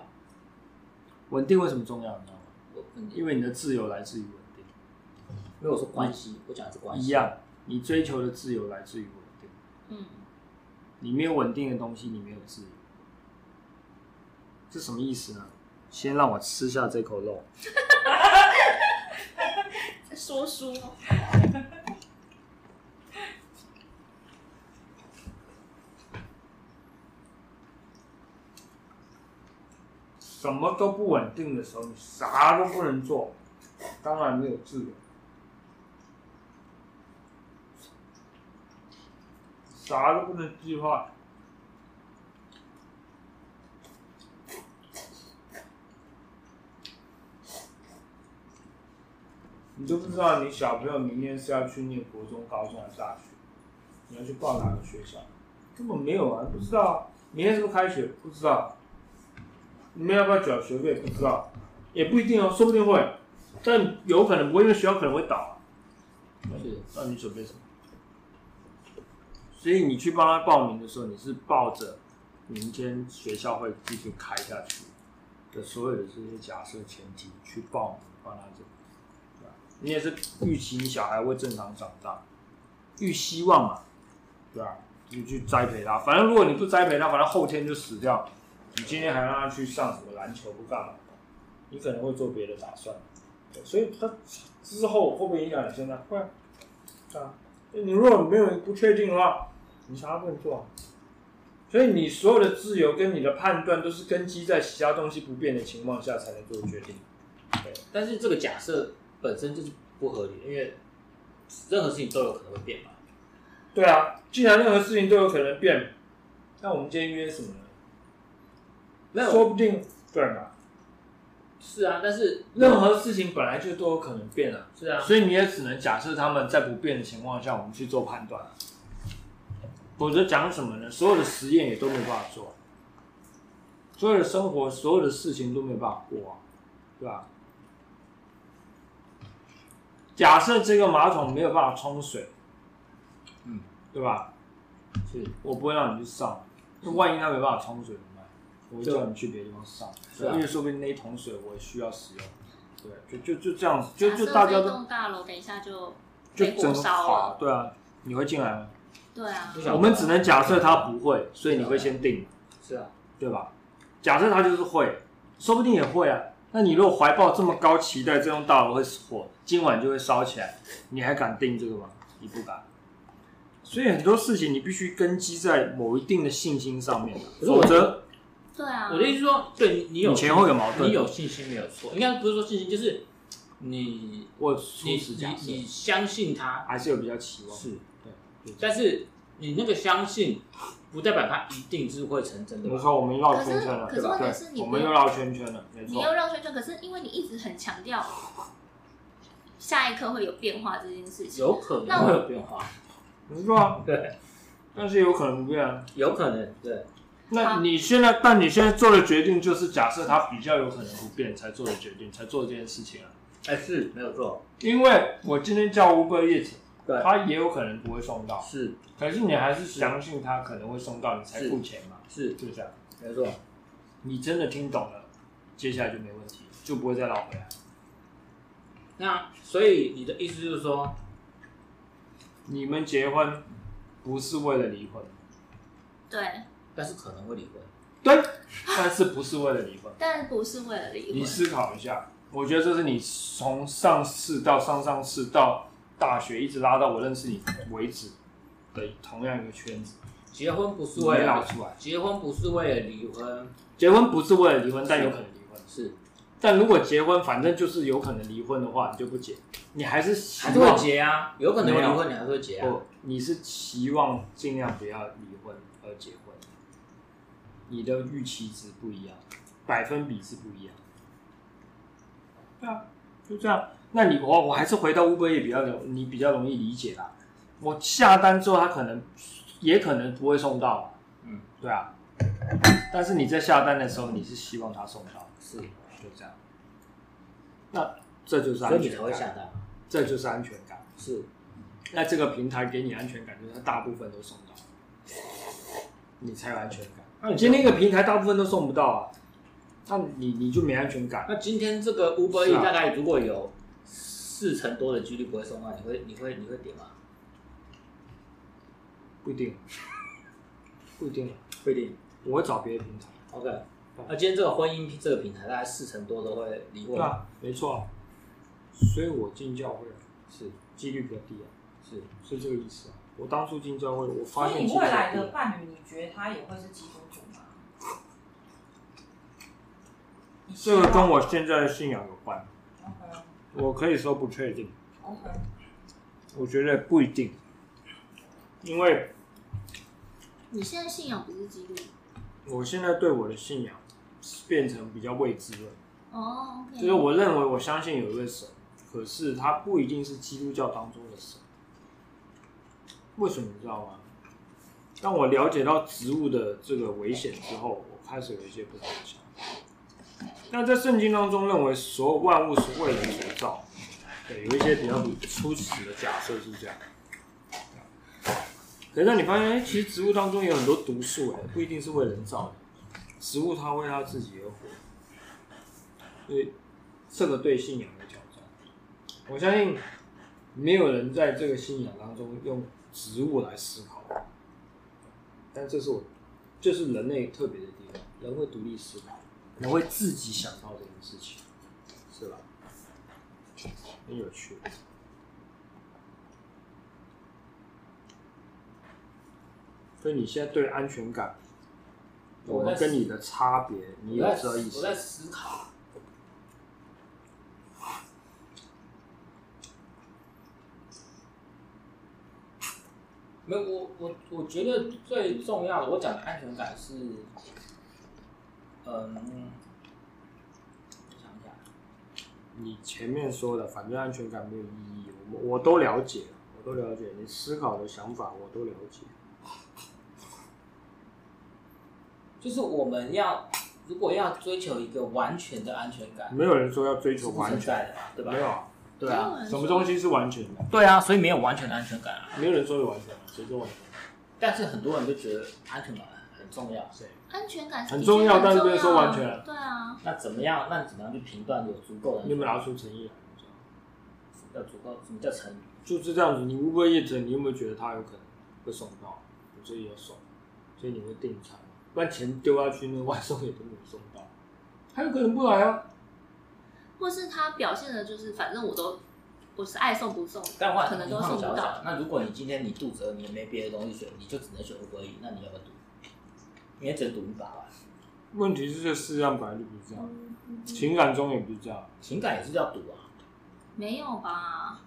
稳定为什么重要？你知道吗？因为你的自由来自于稳定。没有说关系，我讲的是关系。一样，你追求的自由来自于稳定。嗯。你没有稳定的东西，你没有自由，这什么意思呢？先让我吃下这口肉。在说书？什么都不稳定的时候，你啥都不能做，当然没有自由。啥都不能计划，你都不知道你小朋友明年是要去念国中、高中还是大学，你要去报哪个学校，根本没有啊，不知道啊。明天是不是开学？不知道。你们要不要缴学费？不知道，也不一定哦，说不定会，但有可能不会，因为学校可能会倒。是，那你准备什么？所以你去帮他报名的时候，你是抱着明天学校会继续开下去的所有的这些假设前提去报名帮他这个，对吧？你也是预期你小孩会正常长大，预希望嘛，对吧？你去栽培他，反正如果你不栽培他，反正后天就死掉。你今天还让他去上什么篮球不干嘛？你可能会做别的打算，所以他之后会不会影响你现在？会，啊。你如果没有不确定的话，你啥都不能做。所以你所有的自由跟你的判断都是根基在其他东西不变的情况下才能做决定。对，但是这个假设本身就是不合理，因为任何事情都有可能会变嘛。对啊，既然任何事情都有可能变，那我们今天约什么呢？那说不定对嘛。是啊，但是任何事情本来就都有可能变啊。是啊，所以你也只能假设他们在不变的情况下，我们去做判断。否则讲什么呢？所有的实验也都没办法做，所有的生活，所有的事情都没办法过啊，对吧？假设这个马桶没有办法冲水，嗯，对吧？是，我不会让你去上，那万一它没办法冲水？我会叫你去别的地方上，对，因为说不定那一桶水我也需要使用。对，就就就这样子，就就大家都。大楼等一下就就整个垮，对啊，你会进来吗？对啊。我们只能假设他不会，所以你会先定。是啊，对吧？假设他就是会，说不定也会啊。那你如果怀抱这么高期待，这栋大楼会火，今晚就会烧起来，你还敢定这个吗？你不敢。所以很多事情你必须根基在某一定的信心上面，否则，对啊，我的意思是说，对你你有你前后有矛盾，你有信心没有错，应该不是说信心，就是你我你你你相信他，还是有比较期望，是对，但是你那个相信，不代表他一定是会成真的。没错，我们绕圈圈了，可是问题是你我们又绕圈圈了，没错，你又绕圈圈，可是因为你一直很强调下一刻会有变化这件事情，有可能会有变化，没错啊，对，但是有可能不变啊，有可能，对。那你现在，但你现在做的决定就是假设他比较有可能不变才做的决定，才做这件事情啊。哎，是没有错，因为我今天叫 Uber Eats，对，他也有可能不会送到，是，可是你还是相信他可能会送到，你才付钱嘛，是，就这样，没错。你真的听懂了，接下来就没问题，就不会再绕回来。那所以你的意思就是说，你们结婚不是为了离婚，对。但是可能会离婚，对，但是不是为了离婚，但不是为了离婚。你思考一下，我觉得这是你从上次到上上次到大学一直拉到我认识你为止的同样一个圈子。结婚不是为了出来，结婚不是为了离婚，结婚不是为了离婚，但有可能离婚是。但如果结婚，反正就是有可能离婚的话，你就不结，你还是还是会结啊？有可能离婚，你还是会结啊？不，你是期望尽量不要离婚而结婚。你的预期值不一样，百分比是不一样。对啊，就这样。那你我我还是回到 Uber 也比较容，你比较容易理解啦。我下单之后，他可能也可能不会送到。嗯，对啊。但是你在下单的时候，你是希望他送到，是就这样。那这就是安全感。所以你才会下单。这就是安全感。是。那这个平台给你安全感，就是大部分都送到，你才有安全感。那、啊、你今天一个平台大部分都送不到啊，那你你就没安全感。那今天这个 Uber Eats 大概如果有四成多的几率不会送到，你会你会你会点吗？不一定，不一定，不一定。我会找别的平台。OK。那今天这个婚姻这个平台大概四成多都会离婚。对啊，没错。所以我进教会是几率比较低啊，是是这个意思啊。我当初进教会，我发现。所以你未来的伴侣，你觉得他也会是基督徒吗？这个跟我现在的信仰有关。Okay. 我可以说不确定。Okay. 我觉得不一定，因为你现在信仰不是基督。我现在对我的信仰变成比较未知了。哦。Oh, okay. 就是我认为我相信有一个神，可是他不一定是基督教当中的神。为什么你知道吗？当我了解到植物的这个危险之后，我开始有一些不同的想法。那在圣经当中认为所有万物是为人所造，对，有一些比较初始的假设是这样。可是你发现，哎，其实植物当中有很多毒素，哎，不一定是为人造的。植物它为它自己而活，所以这个对信仰的挑战，我相信没有人在这个信仰当中用。植物来思考，但这是我，这、就是人类特别的地方。人会独立思考，人会自己想到这件事情，是吧？很有趣。所以你现在对安全感，我们跟你的差别，你有知道意思？我在思考。没有，我我我觉得最重要的，我讲的安全感是，嗯，我想一下，你前面说的，反正安全感没有意义，我我都了解，我都了解，你思考的想法我都了解。就是我们要，如果要追求一个完全的安全感，没有人说要追求完全的，对吧？没有。对啊，什么东西是完全的？对啊，所以没有完全的安全感啊。没有人说有完全，谁说完全？但是很多人都觉得安全感很重要，对，安全感很重要，但是不能说完全。对啊。那怎么样？那你怎么样去评断有足够的？你有没有拿出诚意来？要足够？什么叫诚意？就是这样子。你 Uber Eats，你有没有觉得他有可能会送到？所以要送，所以你会订餐，不然钱丢下去，那个外送也都没有送到，他有可能不来啊。或是他表现的就是反正我都我是爱送不送，但换可能都送不到。那如果你今天你肚子饿，你也没别的东西选，你就只能选五个而已，那你要不要赌？你也只能赌一把吧。问题是这世界上本来就不是这样，嗯、情感中也不是这样，情感也是要赌啊。没有吧？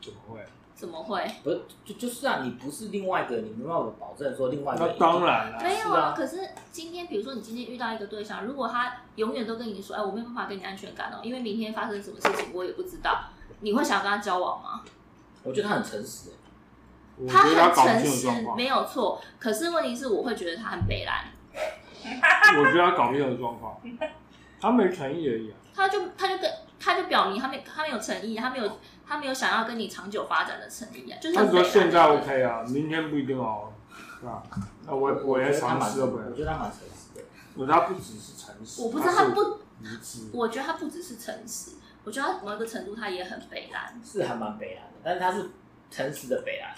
怎么会？怎么会？不是，就就是啊，你不是另外一个，你没办法保证说另外一个。那当然了。没有啊，可是今天，比如说你今天遇到一个对象，如果他永远都跟你说，哎，我没有办法给你安全感哦，因为明天发生什么事情我也不知道，你会想跟他交往吗？我觉得他很诚实，他很诚实，没有错。可是问题是，我会觉得他很北蓝。我觉得他搞不定的状况，他没诚意而已啊。他就他就跟他就表明他没他没有诚意，他没有。他没有想要跟你长久发展的诚意啊，就是他说现在 OK 啊，明天不一定哦，是吧？那我我也尝试了，我觉得他蛮诚实的。我觉得他不只是诚实，我不知道他不，我觉得他不只是诚实，我觉得他某一个程度他也很北烂，是还蛮北烂的，但是他是诚实的北烂，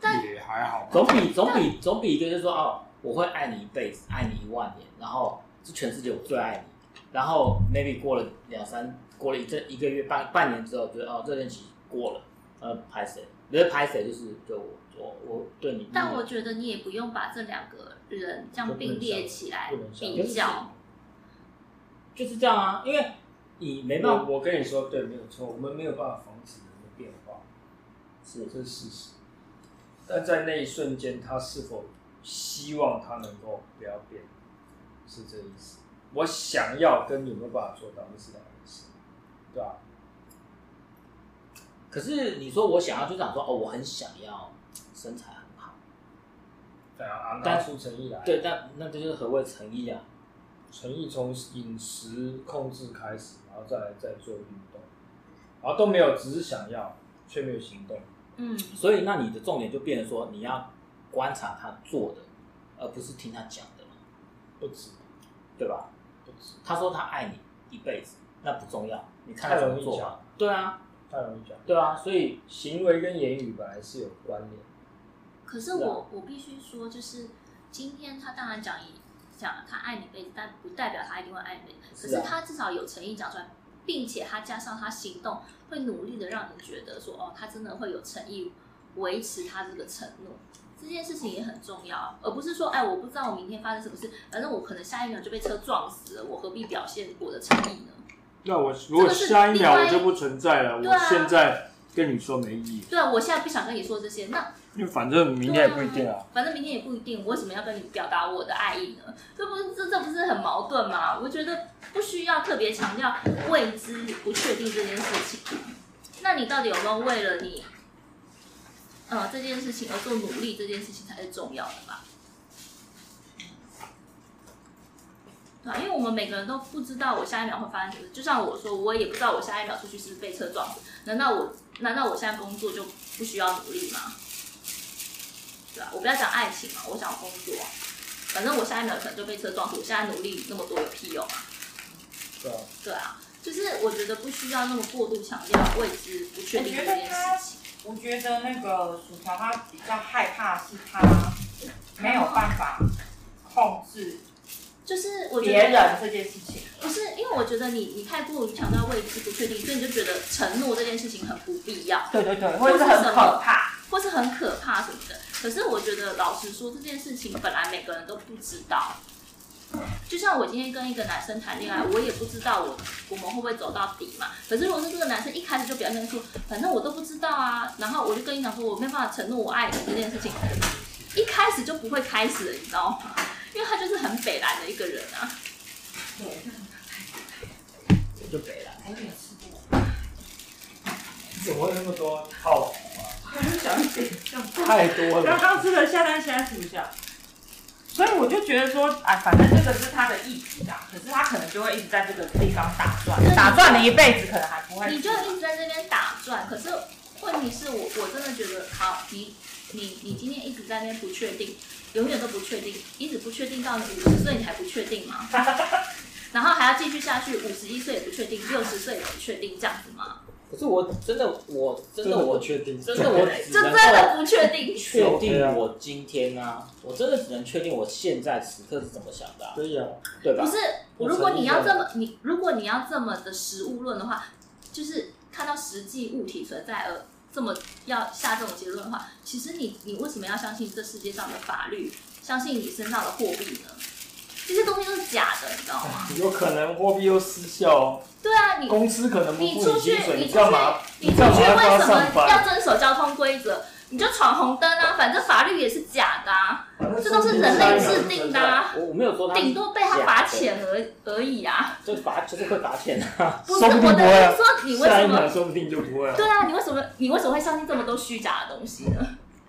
但也还好，总比总比总比一个就是说哦，我会爱你一辈子，爱你一万年，然后是全世界我最爱你，然后 maybe 过了两三。过了一这一个月半半年之后，觉得哦，这任期过了，呃，拍谁？觉得拍谁就是就我我我对你。但我觉得你也不用把这两个人这样并列起来比较，就是这样啊，因为你没办法。我跟你说，对，没有错，我们没有办法防止人的变化，是这是事实。但在那一瞬间，他是否希望他能够不要变，是这个意思。我想要跟你有没有办法做到，那是两。对啊，可是你说我想要，就想说哦，我很想要身材很好，对啊，拿出诚意来。对，但那这就是何谓诚意啊？诚意从饮食控制开始，然后再来再做运动，然后都没有，只是想要，却没有行动。嗯，所以那你的重点就变成说，你要观察他做的，而不是听他讲的，不止，对吧？不止。他说他爱你一辈子，那不重要。你看太容易讲，对啊，太容易讲，对啊，所以行为跟言语本来是有关联。可是我、啊、我必须说，就是今天他当然讲一讲他爱你一辈子，但不代表他一定会爱你。可是他至少有诚意讲出来，并且他加上他行动，会努力的让你觉得说，哦，他真的会有诚意维持他这个承诺。这件事情也很重要，而不是说，哎，我不知道我明天发生什么事，反正我可能下一秒就被车撞死了，我何必表现我的诚意呢？那我如果下一秒我就不存在了，我现在跟你说没意义。对啊，我现在不想跟你说这些。那因为反正明天也不一定啊。反正明天也不一定，我为什么要跟你表达我的爱意呢？这不是这这不是很矛盾吗？我觉得不需要特别强调未知不确定这件事情。那你到底有没有为了你，呃，这件事情而做努力？这件事情才是重要的吧？因为我们每个人都不知道我下一秒会发生什么，就像我说，我也不知道我下一秒出去是不是被车撞死。难道我难道我现在工作就不需要努力吗？对吧？我不要讲爱情嘛，我想工作，反正我下一秒可能就被车撞死，我现在努力那么多有屁用啊？对啊，对啊，就是我觉得不需要那么过度强调未知不确定这件事情。我觉得那个薯条他比较害怕是他没有办法控制。就是我觉得别人这件事情，不是因为我觉得你你太过于强调未知不确定，所以你就觉得承诺这件事情很不必要。对对对，或者是很可怕，或是很可怕什么的。可是我觉得老实说，这件事情本来每个人都不知道。就像我今天跟一个男生谈恋爱，我也不知道我我们会不会走到底嘛。可是如果是这个男生一开始就表现出，反正我都不知道啊，然后我就跟你讲说，我没办法承诺我爱你这件事情，一开始就不会开始了，你知道吗？因为他就是很北蓝的一个人啊，对，就北蓝，我也吃过。怎么会那么多套啊？讲一点，太多了。刚刚吃的下单，现在吃不下。所以我就觉得说，哎，反正这个是他的议题啊，可是他可能就会一直在这个地方打转，打转了一辈子，可能还不会。你就一直在这边打转，可是问题是我我真的觉得，好，你你你今天一直在那边不确定。永远都不确定，一直不确定到你五十岁你还不确定吗？然后还要继续下去，五十一岁也不确定，六十岁也不确定，这样子吗？可是我真的，我真的我确定，真的我真的不确定。确定我今天啊，我真的只能确定我现在此刻是怎么想的、啊。可以啊，对吧？不是，如果你要这么你如果你要这么的实物论的话，就是看到实际物体存在而这么要下这种结论的话，其实你你为什么要相信这世界上的法律，相信你身上的货币呢？这些东西都是假的，你知道吗？有可能货币又失效。对啊，你公司可能不付你出去，你你干嘛？你出去为什么要遵守交通规则？你就闯红灯啊！反正法律也是假的啊，这都是人类制定的啊。我我没有说他，顶多被他罚钱而而已啊。就罚就是会罚钱啊。不是 我的意思说，你为什么？说不定就不会。对啊，你为什么你为什么会相信这么多虚假的东西呢？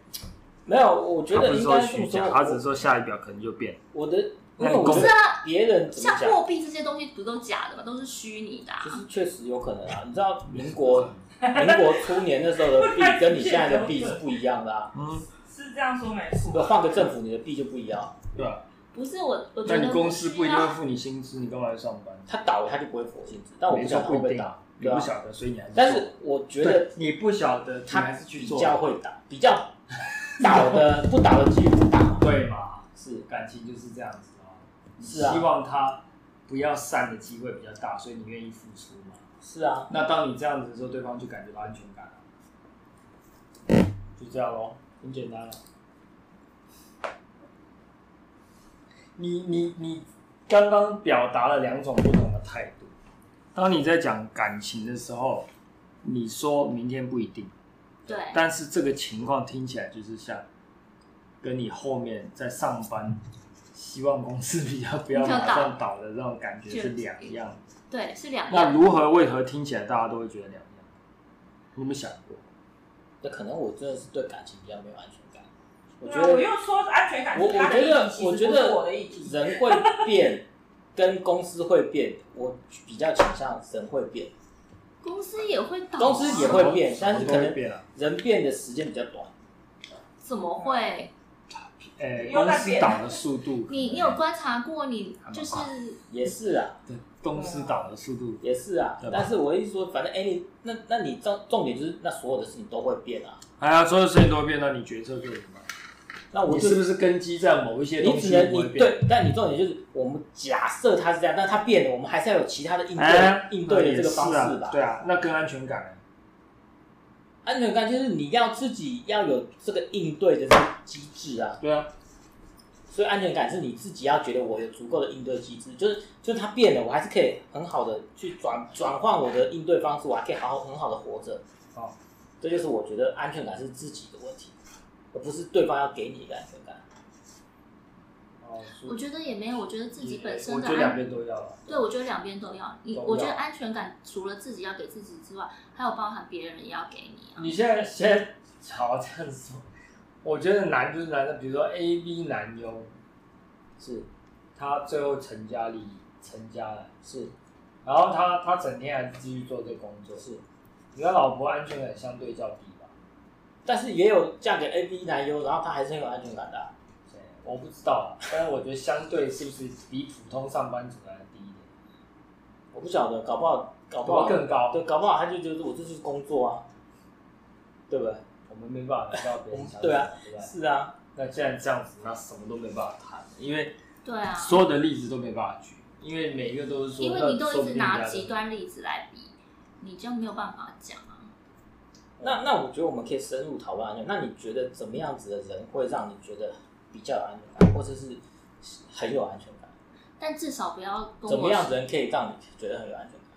没有，我觉得应该是虚假，他只是说下一秒可能就变。我的。不是啊，别人像货币这些东西不都假的吗？都是虚拟的。啊。就是确实有可能啊，你知道民国 民国初年那时候的币跟你现在的币是不一样的啊。嗯，是这样说没错。换个政府，你的币就不一样。对啊。不是我，我觉得。那你公司不一定会付你薪资，你干嘛要上班？他倒了，他就不会付薪资。但我不晓得会不会倒，你不晓得，所以你还是。但是我觉得你不晓得，他还是去做。比较会倒，比较倒的不倒的几率不大。对嘛？是感情就是这样子。是啊，希望他不要散的机会比较大，所以你愿意付出嘛？是啊。那当你这样子的时候，对方就感觉到安全感了，就这样咯，很简单了。你你你刚刚表达了两种不同的态度。当你在讲感情的时候，你说明天不一定，对。但是这个情况听起来就是像跟你后面在上班。希望公司比较不要 马上倒的这种感觉是两样，对，是两样。那如何为何听起来大家都会觉得两样？你有没有想过？那可能我真的是对感情比较没有安全感。我觉得我又说安全感，我我觉得我觉得人会变，跟公司会变，我比较倾向人会变。公司也会倒，公司也会变，但是可能人变的时间比较短。怎么会？诶，公司倒的速度，你你有观察过？你就是也是啊，对，公司倒的速度也是啊。但是我意思说，反正哎，你那那你重重点就是，那所有的事情都会变啊。哎呀，所有事情都会变，那你决策做什么？那我是不是根基在某一些东西？你只能你对，但你重点就是，我们假设它是这样，但它变了，我们还是要有其他的应对应对的这个方式吧？对啊，那更安全感。安全感就是你要自己要有这个应对的这个机制啊。对啊，所以安全感是你自己要觉得我有足够的应对机制，就是就是它变了，我还是可以很好的去转转换我的应对方式，我还可以好好很好的活着。哦，这就是我觉得安全感是自己的问题，而不是对方要给你的安全感。我觉得也没有，我觉得自己本身的，我觉得两边都要。对，我觉得两边都要。你我觉得安全感除了自己要给自己之外，还有包含别人也要给你啊。你现在现在好这样子说，我觉得难就是难的，比如说 A B 男优，是，他最后成家立成家了，是，然后他他整天还是继续做这工作，是，你的老婆安全感相对较低吧？但是也有嫁给 A B 男优，然后他还是很有安全感的啊。我不知道，但是我觉得相对是不是比普通上班族来的低一点？我不晓得，搞不好搞不好更高。对，搞不好他就觉得我这是工作啊，对不对？我们没办法知道别人想 对啊，对吧？是啊。那既然这样子，那什么都没办法谈，因为对啊，所有的例子都没办法举，因为每一个都是说，因为你都一直拿极端例子来比，你就没有办法讲啊。那那我觉得我们可以深入讨论一下，那你觉得怎么样子的人会让你觉得？比较有安全感，或者是很有安全感，但至少不要怎么样的人可以让你觉得很有安全感？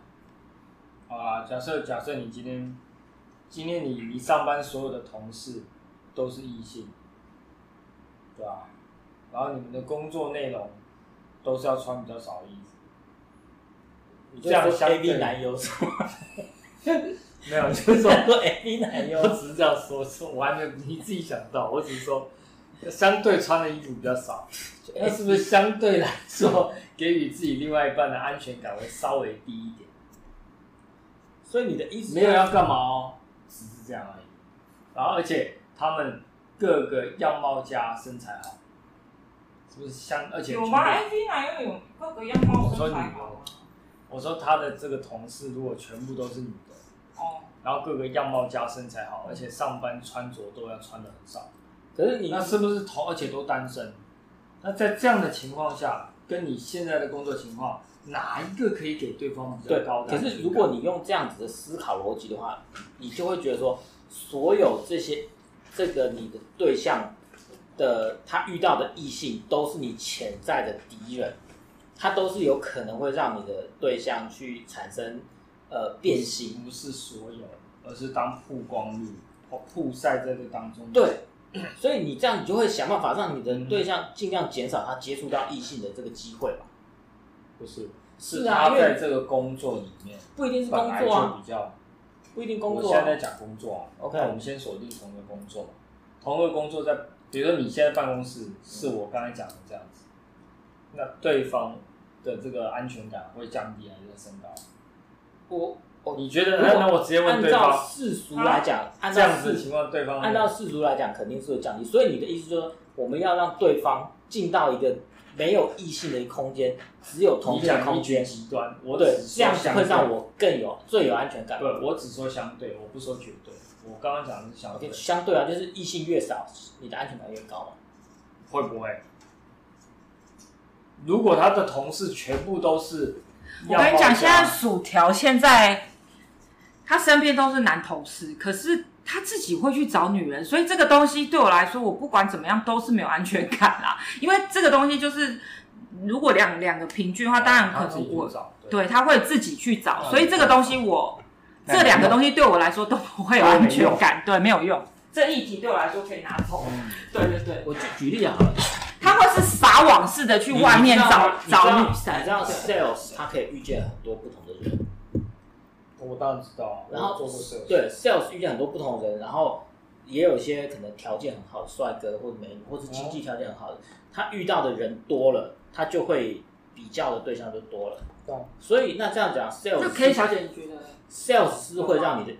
好啊，假设假设你今天今天你你上班所有的同事都是异性，对吧？然后你们的工作内容都是要穿比较少的衣服，你这样说 A B 男优是吗？没有，就是说 A B 男优，我只是这样说，说我还没有你自己想到，我只是说。相对穿的衣服比较少，那是不是相对来说 给予自己另外一半的安全感会稍微低一点？所以你的意思没有要干嘛哦，只是这样而已。然后而且他们各个样貌加，身材好，是不是相？而且有吗？AV 男优有各个样貌身材好吗？我说他的这个同事如果全部都是女的，哦，然后各个样貌加身材好，而且上班穿着都要穿的很少。可是你那是不是同而且都单身？那在这样的情况下，跟你现在的工作情况，哪一个可以给对方比较高的？可是如果你用这样子的思考逻辑的话，你就会觉得说，所有这些这个你的对象的他遇到的异性都是你潜在的敌人，他都是有可能会让你的对象去产生呃变形。不是所有，而是当曝光率曝晒在这当中。对。所以你这样，你就会想办法让你的对象尽量减少他接触到异性的这个机会吧？不是，是啊，他在这个工作里面不一定是工作啊，比较不一定工作。我现在在讲工作啊，OK，我们先锁定同一个工作，同一个工作在，比如说你现在办公室是我刚才讲的这样子，那对方的这个安全感会降低还是升高？我。哦，你觉得？那那我直接问对方。按照世俗来讲，按照世情况，对方按照世俗来讲，肯定是会降低。所以你的意思就是说，我们要让对方进到一个没有异性的一个空间，只有同性的空间。极端，我对这样会让我更有最有安全感。对，我只说相对，我不说绝对。我刚刚讲的是相对。相对啊，就是异性越少，你的安全感越高嘛。会不会？如果他的同事全部都是，我跟你讲，现在薯条现在。他身边都是男同事，可是他自己会去找女人，所以这个东西对我来说，我不管怎么样都是没有安全感啦。因为这个东西就是，如果两两个平均的话，当然可能我对他会自己去找，所以这个东西我这两个东西对我来说都不会有安全感，对，没有用。这议题对我来说可以拿走。对对对，我举举例好了，他会是撒网式的去外面找找女生，你知道 sales 他可以遇见很多不当然知道，然后对 sales 遇见很多不同的人，然后也有一些可能条件很好的帅哥或者美女，或是经济条件很好的，他遇到的人多了，他就会比较的对象就多了。对，所以那这样讲，sales K 小姐，你觉得 sales 是会让你的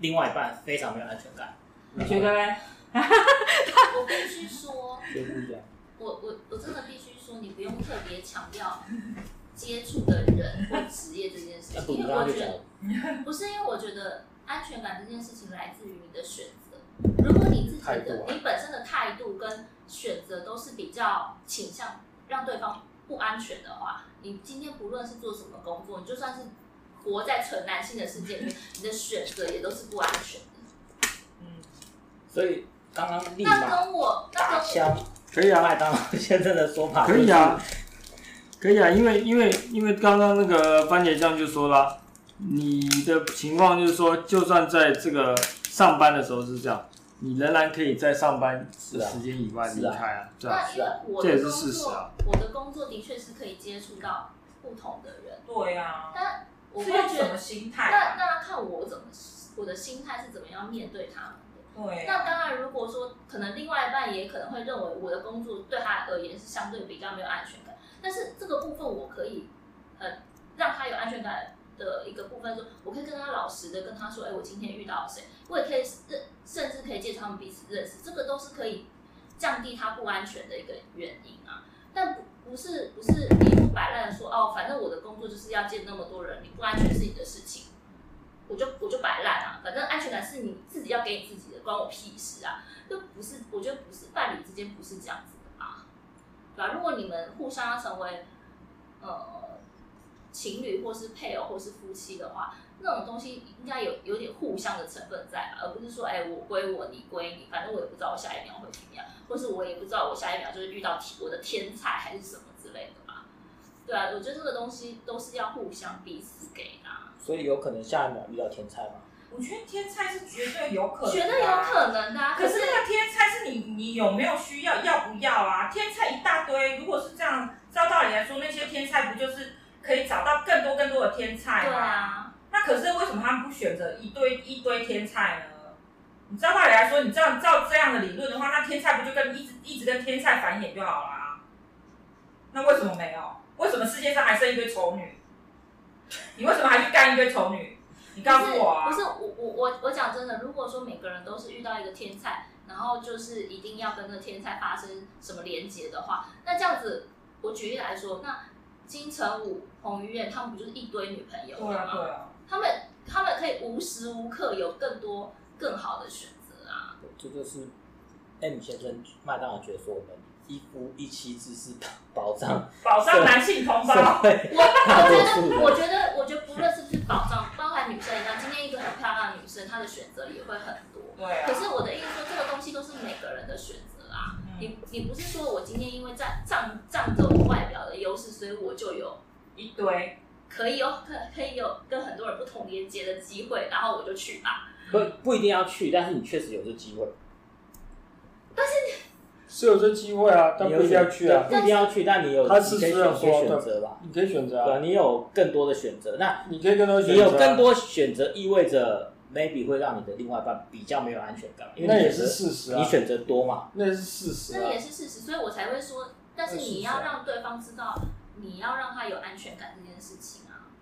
另外一半非常没有安全感？你觉得呢？我必须说，我我我真的必须说，你不用特别强调接触的人或职业这件事情，因为我觉得。不是因为我觉得安全感这件事情来自于你的选择。如果你自己的你本身的态度跟选择都是比较倾向让对方不安全的话，你今天不论是做什么工作，你就算是活在纯男性的世界里面，你的选择也都是不安全的。嗯，所以刚刚那跟我那跟我可以啊，麦当劳先生的说法可以啊，可以啊，因为因为因为刚刚那个番茄酱就说了。你的情况就是说，就算在这个上班的时候是这样，你仍然可以在上班时间以外离开啊，对啊，那因为我的工作，我的工作的确是可以接触到不同的人，对啊，但我会觉得心态，那那看我怎么，我的心态是怎么样面对他？们的。对，那当然，如果说可能另外一半也可能会认为我的工作对他而言是相对比较没有安全感，但是这个部分我可以，呃，让他有安全感。的一个部分说，我可以跟他老实的跟他说，哎，我今天遇到了谁，我也可以认，甚至可以借他们彼此认识，这个都是可以降低他不安全的一个原因啊。但不不是不是你不摆烂的说，哦，反正我的工作就是要见那么多人，你不安全是你的事情，我就我就摆烂啊。反正安全感是你自己要给你自己的，关我屁事啊。就不是，我觉得不是伴侣之间不是这样子，对吧？如果你们互相要成为，呃。情侣或是配偶或是夫妻的话，那种东西应该有有点互相的成分在吧，而不是说，哎、我归我，你归你，反正我也不知道我下一秒会怎么样，或是我也不知道我下一秒就是遇到我的天才还是什么之类的嘛。对啊，我觉得这个东西都是要互相彼此给的。所以有可能下一秒遇到天才吗？我觉得天菜是绝对有可能，绝对有可能的、啊。可是那个天菜是你你有没有需要，要不要啊？天菜一大堆，如果是这样，照道理来说，那些天菜不就是？可以找到更多更多的天菜吗？对啊，那可是为什么他们不选择一堆一堆天菜呢？你照道理来说，你这样照这样的理论的话，那天菜不就跟一直一直跟天菜繁衍就好了啊？那为什么没有？为什么世界上还剩一堆丑女？你为什么还去干一堆丑女？你告诉我啊！不是，不是我我我我讲真的，如果说每个人都是遇到一个天才，然后就是一定要跟那个天才发生什么连接的话，那这样子，我举例来说，那。金城武、彭于晏他们不就是一堆女朋友吗？对啊，对啊。他们他们可以无时无刻有更多更好的选择啊。这就是 M 先生麦当劳觉得说我们一夫一妻制是保障保障男性同胞。我我觉得，我觉得，我觉得不论是不是保障，女生一样，今天一个很漂亮的女生，她的选择也会很多。对啊。可是我的意思说，这个东西都是每个人的选择啊。嗯、你你不是说我今天因为占占占着我外表的优势，所以我就有一堆可以有可可以有跟很多人不同连接的机会，然后我就去吧。不不一定要去，但是你确实有这机会。但是你。是有这机会啊，但不一定要去啊。不一定要去，但你有，他是这样说选择吧？你可以选择啊。对，你有更多的选择。那你可以更多选择。你有更多选择，意味着 maybe 会让你的另外一半比较没有安全感，因为那也是事实啊。你选择多嘛？那也是事实。那也是事实，所以我才会说，但是你要让对方知道，你要让他有安全感这件事情啊，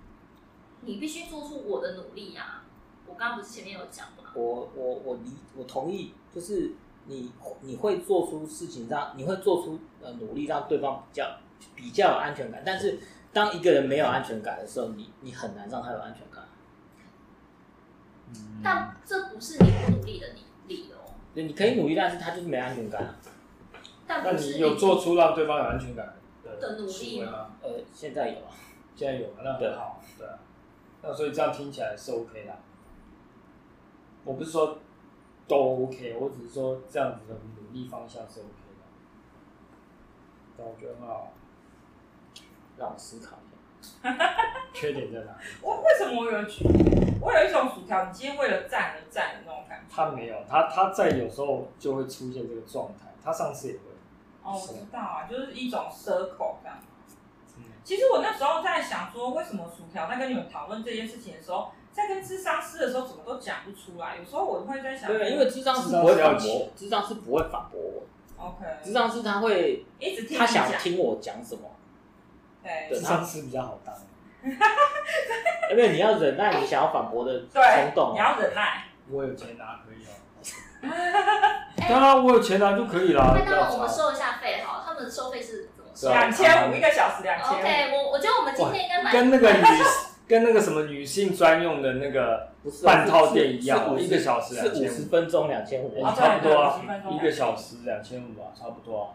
你必须做出我的努力啊。我刚刚不是前面有讲吗？我我我理我同意，就是。你你会做出事情让你会做出呃努力让对方比较比较有安全感，但是当一个人没有安全感的时候，你你很难让他有安全感。嗯，但这不是你不努力的理理由。对，你可以努力，但是他就是没安全感啊。但那你有做出让对方有安全感的努力吗？呃，现在有啊，现在有，那很好，对啊。那所以这样听起来是 OK 的。我不是说。都 OK，我只是说这样子的努力方向是 OK 的，但我觉得很好，让我思考一下，缺点在哪？我为什么我有觉我有一种薯条，你今天为了赞而赞的那种感觉。他没有，他他在有时候就会出现这个状态，他上次也会。哦，我知道啊，就是一种 circle 这样。嗯。其实我那时候在想说，为什么薯条在跟你们讨论这件事情的时候。在跟智商师的时候，怎么都讲不出来。有时候我会在想，对，因为智商师不会反驳，智商师不会反驳我。OK，智商师他会一直听，他想听我讲什么。对，咨商师比较好当。因为你要忍耐你想要反驳的冲动，你要忍耐。我有钱拿可以哦。当然，我有钱拿就可以了。那我们收一下费哈，他们的收费是怎么收？两千五一个小时，两千。OK，我我觉得我们今天应该买跟那个 女。跟那个什么女性专用的那个半套店一样，一个小时两千五，十分钟两千五，差不多啊，一个小时两千五啊，差不多啊。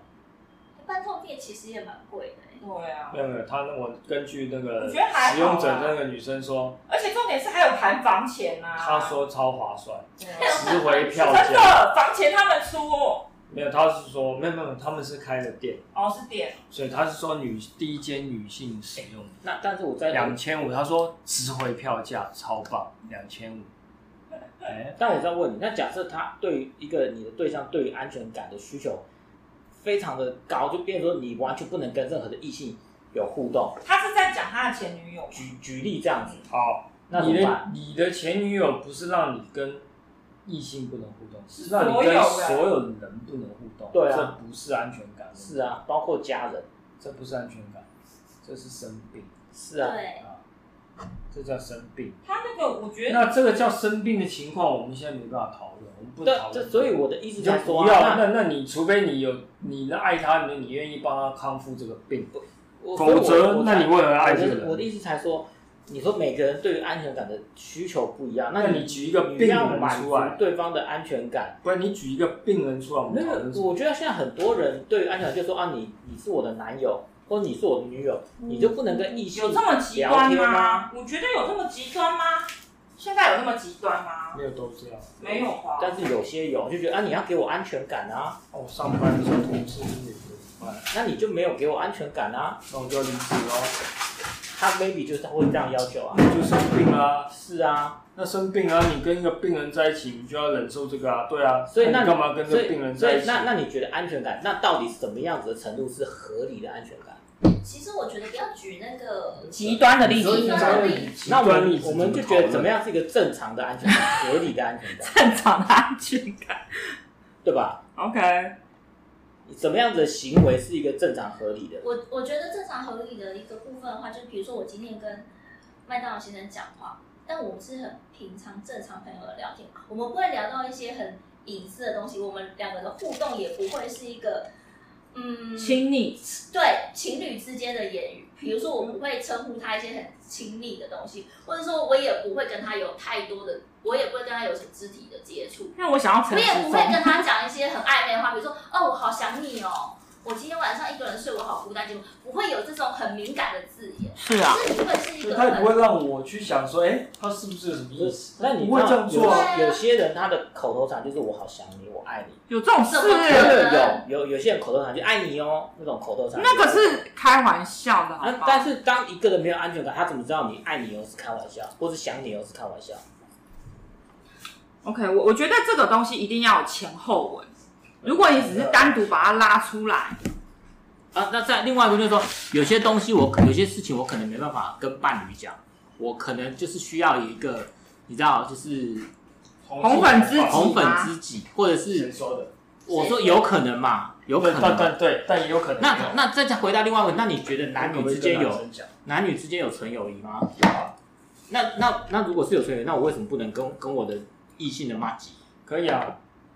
半套店其实也蛮贵的。对啊。没有没有，他那我根据那个使用者那个女生说，而且重点是还有含房钱啊。他说超划算，十回票价。真的，房钱他们出。没有，他是说没有没有，他们是开的店哦，是店，所以他是说女第一间女性使用。那但是我在两千五，他说值回票价，超棒，两千五。哎，但我在问你，那假设他对于一个你的对象对于安全感的需求非常的高，就变成说你完全不能跟任何的异性有互动。他是在讲他的前女友。举举例这样子，好，那你的你的前女友不是让你跟。异性不能互动，是让你跟所有人不能互动，对啊，这不是安全感。是啊，包括家人，这不是安全感，这是生病。是啊，对啊，这叫生病。他那个，我觉得那这个叫生病的情况，我们现在没办法讨论，我们不讨论。这所以我的意思就是说，不要。那那你除非你有你的爱他，你你愿意帮他康复这个病，否则那你为何爱这个人？我的意思才说。你说每个人对于安全感的需求不一样，那你举一个病人出来，对方的安全感。不然你举一个病人出来，我们讨论。我觉得现在很多人对于安全感就说啊，你你是我的男友，或者你是我的女友，你就不能跟异性有这么极端吗？我觉得有这么极端吗？现在有那么极端吗？没有都这样，没有啊。但是有些有，就觉得啊，你要给我安全感啊。哦，上班的时候同事也会，那你就没有给我安全感啊，那我就要离职喽。他 maybe 就是会这样要求啊，就生病啊，是啊，那生病啊，你跟一个病人在一起，你就要忍受这个啊，对啊，所以那你干嘛跟这个病人在一起？那那你觉得安全感，那到底什么样子的程度是合理的安全感？其实我觉得不要举那个极端的例子，极端的例子，那我们我们就觉得怎么样是一个正常的安全感，合理的安全感，正常的安全感，对吧？OK。怎么样子的行为是一个正常合理的？我我觉得正常合理的一个部分的话，就是比如说我今天跟麦当劳先生讲话，但我们是很平常正常朋友的聊天，我们不会聊到一些很隐私的东西，我们两个的互动也不会是一个嗯亲密，对情侣之间的言语，比如说我不会称呼他一些很亲密的东西，或者说我也不会跟他有太多的，我也不会跟他有什么肢体的接触。那我想要，我也不会跟他讲一些很暧昧的话，比如说哦，我好想你哦。我今天晚上一个人睡，我好孤单，就不会有这种很敏感的字眼。是啊，是你会是一个，他也不会让我去想说，哎、欸，他是不是有什么意思？那你不会这样做、啊。有些人他的口头禅就是我好想你，我爱你。有这种事？有有有些人口头禅就爱你哦，那种口头禅。那个是开玩笑的好不好，但是当一个人没有安全感，他怎么知道你爱你哦是开玩笑，或是想你哦是开玩笑？OK，我我觉得这个东西一定要有前后文。如果你只是单独把它拉出来。啊，那再另外一个就是说，有些东西我有些事情我可能没办法跟伴侣讲，我可能就是需要一个，你知道，就是红粉知己，红粉知己，或者是说的，我说有可能嘛，有可能，对对对，但也有可能。那那再回答另外一个，那你觉得男女之间有男女之间有纯友谊吗？那那那如果是有纯友谊，那我为什么不能跟跟我的异性的妈吉？可以啊，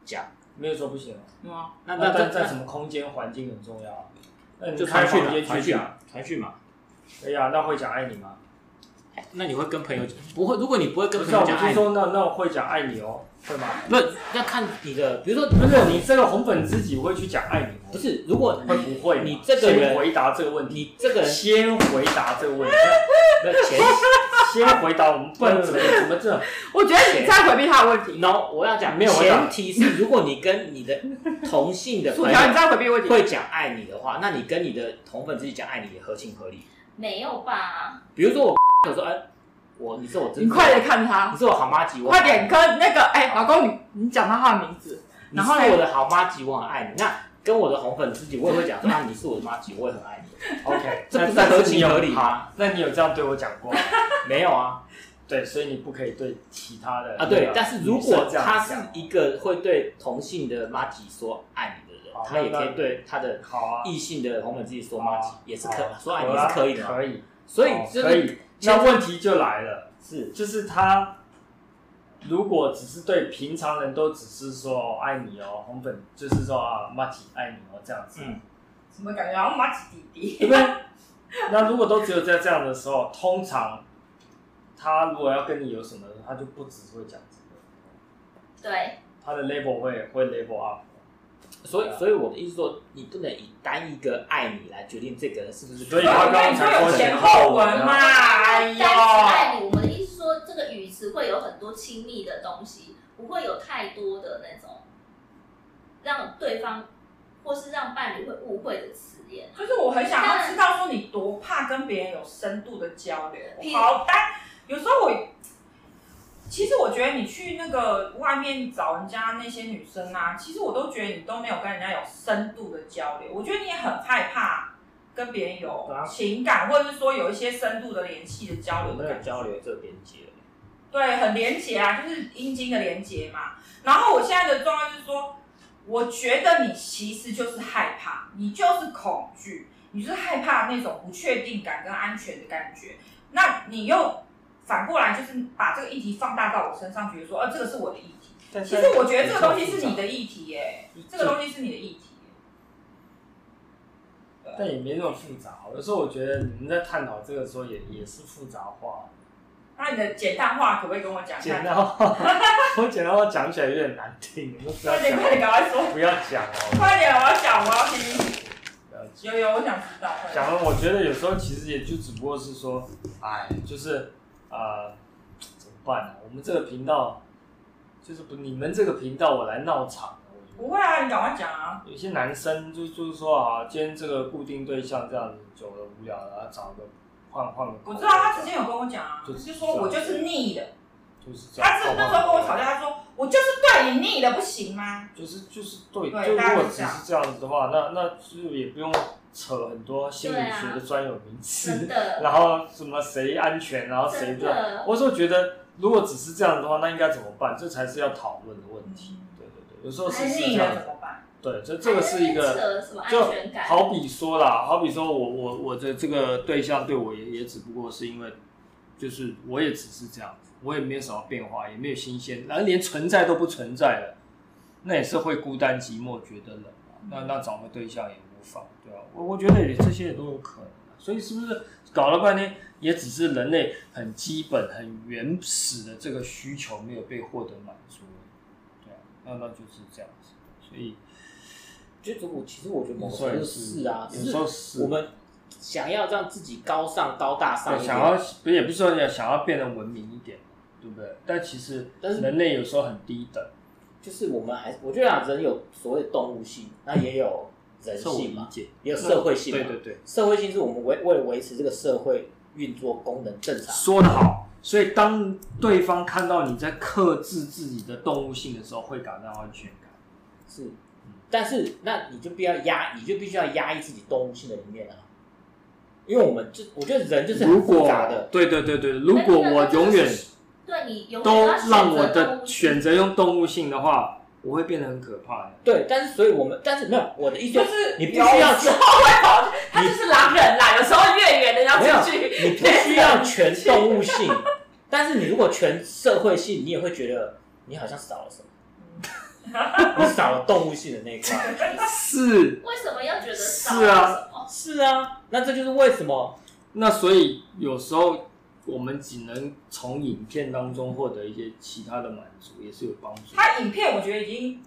讲，没有说不行啊。那那在在什么空间环境很重要。那你就传讯，传讯，传讯嘛。哎呀，那会讲爱你吗？那你会跟朋友讲？不会，如果你不会跟朋友讲爱你，说那那我会讲爱你哦，会吗？不，要看你的，比如说，不是你这个红粉知己会去讲爱你吗？不是，如果会不会？你这个人回答这个问题，你这个人先回答这个问题。那前先回答我们不能怎么怎么这？我觉得你在回避他的问题。no，我要讲，没有前提是，如果你跟你的同性的 朋友你在回避问题，会讲爱你的话，那你跟你的同粉知己讲爱你也合情合理。没有吧？比如说我我说哎。我，你是我真，你快点看他，你是我好妈吉，我快点跟那个哎，老公，你你讲到他的名字，然后我的好妈吉，我很爱你。那跟我的红粉知己，我也会讲说啊，你是我的妈吉，我也很爱你。OK，这不是合情合理吗？那你有这样对我讲过吗？没有啊。对，所以你不可以对其他的啊。对，但是如果他是一个会对同性的妈吉说爱你的人，他也可以对他的异性的红粉知己说妈吉，也是可说爱你是可以的，可以。所以可以。那问题就来了，是就是他如果只是对平常人都只是说爱你哦，红粉就是说啊，马吉爱你哦这样子，嗯，怎么感觉好像马吉弟弟？对不对？那如果都只有在这样的时候，通常他如果要跟你有什么，他就不只会讲这个，对，他的 label 会会 label up。所以，所以我的意思说，你不能以单一个爱你来决定这个人是不是。所以他刚刚才说前后文嘛，哎呦，爱你，我们的意思说，这个语词会有很多亲密的东西，不会有太多的那种让对方或是让伴侣会误会的词眼。就是我很想要知道，说你多怕跟别人有深度的交流。好，但有时候我。其实我觉得你去那个外面找人家那些女生啊，其实我都觉得你都没有跟人家有深度的交流。我觉得你也很害怕跟别人有情感，或者是说有一些深度的联系的交流的。没有交流，这连接。对，很连接啊，就是阴茎的连接嘛。然后我现在的状况就是说，我觉得你其实就是害怕，你就是恐惧，你就是害怕那种不确定感跟安全的感觉。那你又。反过来就是把这个议题放大到我身上，觉得说，呃，这个是我的议题。其实我觉得这个东西是你的议题耶，这个东西是你的议题。但也没那么复杂。有时候我觉得你们在探讨这个时候也也是复杂化。那你的简单话可不可以跟我讲？简单话，我简单话讲起来有点难听，你们不要。快点，快点，赶快说。不要讲哦。快点，我要讲，我要听。有有，我想知道。讲了，我觉得有时候其实也就只不过是说，哎，就是。啊，怎么办呢？我们这个频道就是不，你们这个频道我来闹场。不会啊，你赶快讲啊。有些男生就就是说啊，今天这个固定对象这样子久了无聊了，然后找个换换个。我知道他之前有跟我讲啊，就是说我就是腻的。就是这样。他是那时候跟我吵架，他说我就是对你腻的，不行吗？就是就是对，就如果只是这样子的话，那那就也不用。扯很多心理学的专有名词，啊、然后什么谁安全，然后谁不？的我说觉得，如果只是这样的话，那应该怎么办？这才是要讨论的问题。嗯、对对对，有时候是是这样的。对，这这个是一个，就好比说啦，好比说我我我的这个对象对我也也只不过是因为，就是我也只是这样子，我也没有什么变化，也没有新鲜，然后连存在都不存在了，那也是会孤单寂寞，觉得冷。那那找个对象也。对啊，我我觉得这些也都有可能。所以是不是搞了半天，也只是人类很基本、很原始的这个需求没有被获得满足？对啊，那那就是这样子。所以，就我其实我觉得某时候是啊，有时候是我们想要让自己高尚、高大上，想要不也不是说要想要变得文明一点，对不对？但其实，但是人类有时候很低等。就是我们还，我觉得啊，人有所谓的动物性，那也有人性嘛，也有社会性嘛。对对对，社会性是我们为为了维持这个社会运作功能正常。说得好，所以当对方看到你在克制自己的动物性的时候，会感到安全感。是，但是那你就必要压，你就必须要压抑自己动物性的一面啊。因为我们就我觉得人就是很复杂的。对对对对，如果我永远。对你都让我的选择用动物性的话，我会变得很可怕。对，但是所以我们，但是没有我的意思就是你不需要之后会跑，他就是狼人啦。有时候越远的要出去，你不需要全动物性，但是你如果全社会性，你也会觉得你好像少了什么，你少了动物性的那一块。是。为什么要觉得少？是啊，是啊，那这就是为什么。那所以有时候。我们只能从影片当中获得一些其他的满足，也是有帮助。他影片我觉得已经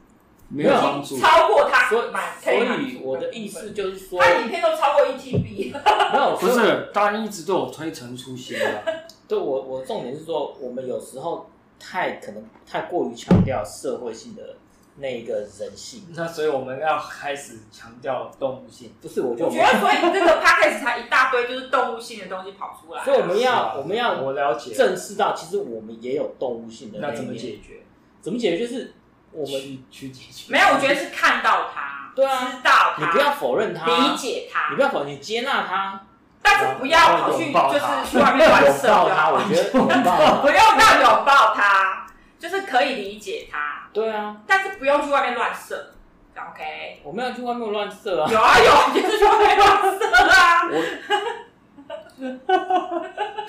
没有帮助，超过他所以我的意思就是说，他影片都超过一 TB。没有，不是，大家一直都有推陈出新啊。对，我我重点是说，我们有时候太可能太过于强调社会性的。那一个人性，那所以我们要开始强调动物性，不是？我就觉得，所以这个 podcast 它一大堆就是动物性的东西跑出来，所以我们要，啊、我们要我了解，正视到其实我们也有动物性的那。那怎么解决？怎么解决？就是我们去去解决。没有，我觉得是看到它，对啊，知道它，你不要否认它，理解它，你不要否认，你接纳它，但是不要跑去就是去外面乱射它。我觉得拥抱，不用到拥抱他，就是可以理解它。对啊，但是不用去外面乱射，OK？我没有去外面乱射啊！有啊有，就是去外面乱射啊！我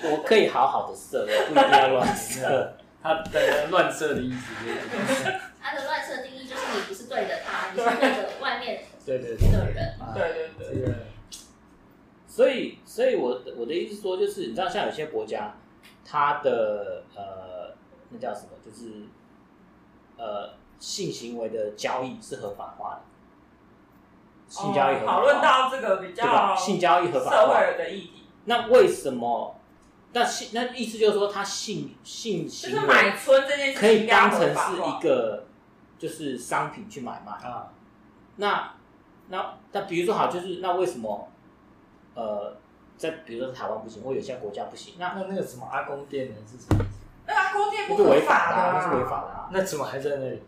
我可以好好的射，我不一定要乱射。他的乱射的意思就是，他的乱射定义就是你不是对着他，你是对着外面对对对的人。对对对，对。所以，所以我我的意思说，就是你知道，像有些国家，它的呃，那叫什么，就是。呃，性行为的交易是合法化的，性交易合法化。讨论到这个比较性交易合法化社会的议题，那为什么？那性那意思就是说，他性性行为买春这件事情可以当成是一个就是商品去买卖啊？那那那比如说好，就是那为什么？呃，在比如说台湾不行，或有些国家不行，那那那个什么阿公店呢？是什么？那阿公店不是违法的，那是违法的啊！那怎么还在那里？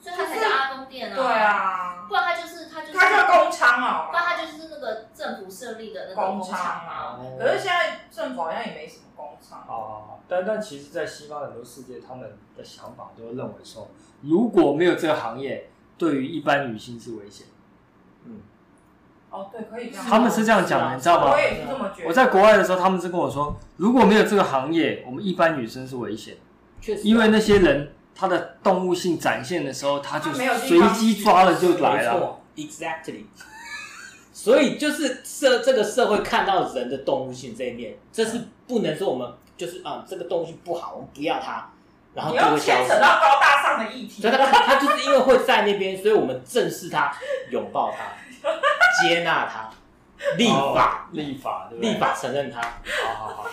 所以他才叫阿公店啊！对啊，不然他就是他就是他叫工厂啊，不然他就是那个政府设立的那个工厂啊。可是现在政府好像也没什么工厂哦。但但其实，在西方很多世界，他们的想法都认为说，如果没有这个行业，对于一般女性是危险。嗯。哦，对，可以这样。他们是这样讲的，你知道吗？我也是这么觉得。我在国外的时候，他们是跟我说，如果没有这个行业，我们一般女生是危险。确实。因为那些人，他的动物性展现的时候，他就随机抓了就来了。Exactly。所以就是社这个社会看到人的动物性这一面，这是不能说我们就是啊，这个动物性不好，我们不要它，然后就会消失。牵扯到高大上的议题。所以他他就是因为会在那边，所以我们正视他，拥抱他。接纳他，立法，立法，立法承认他，好好好，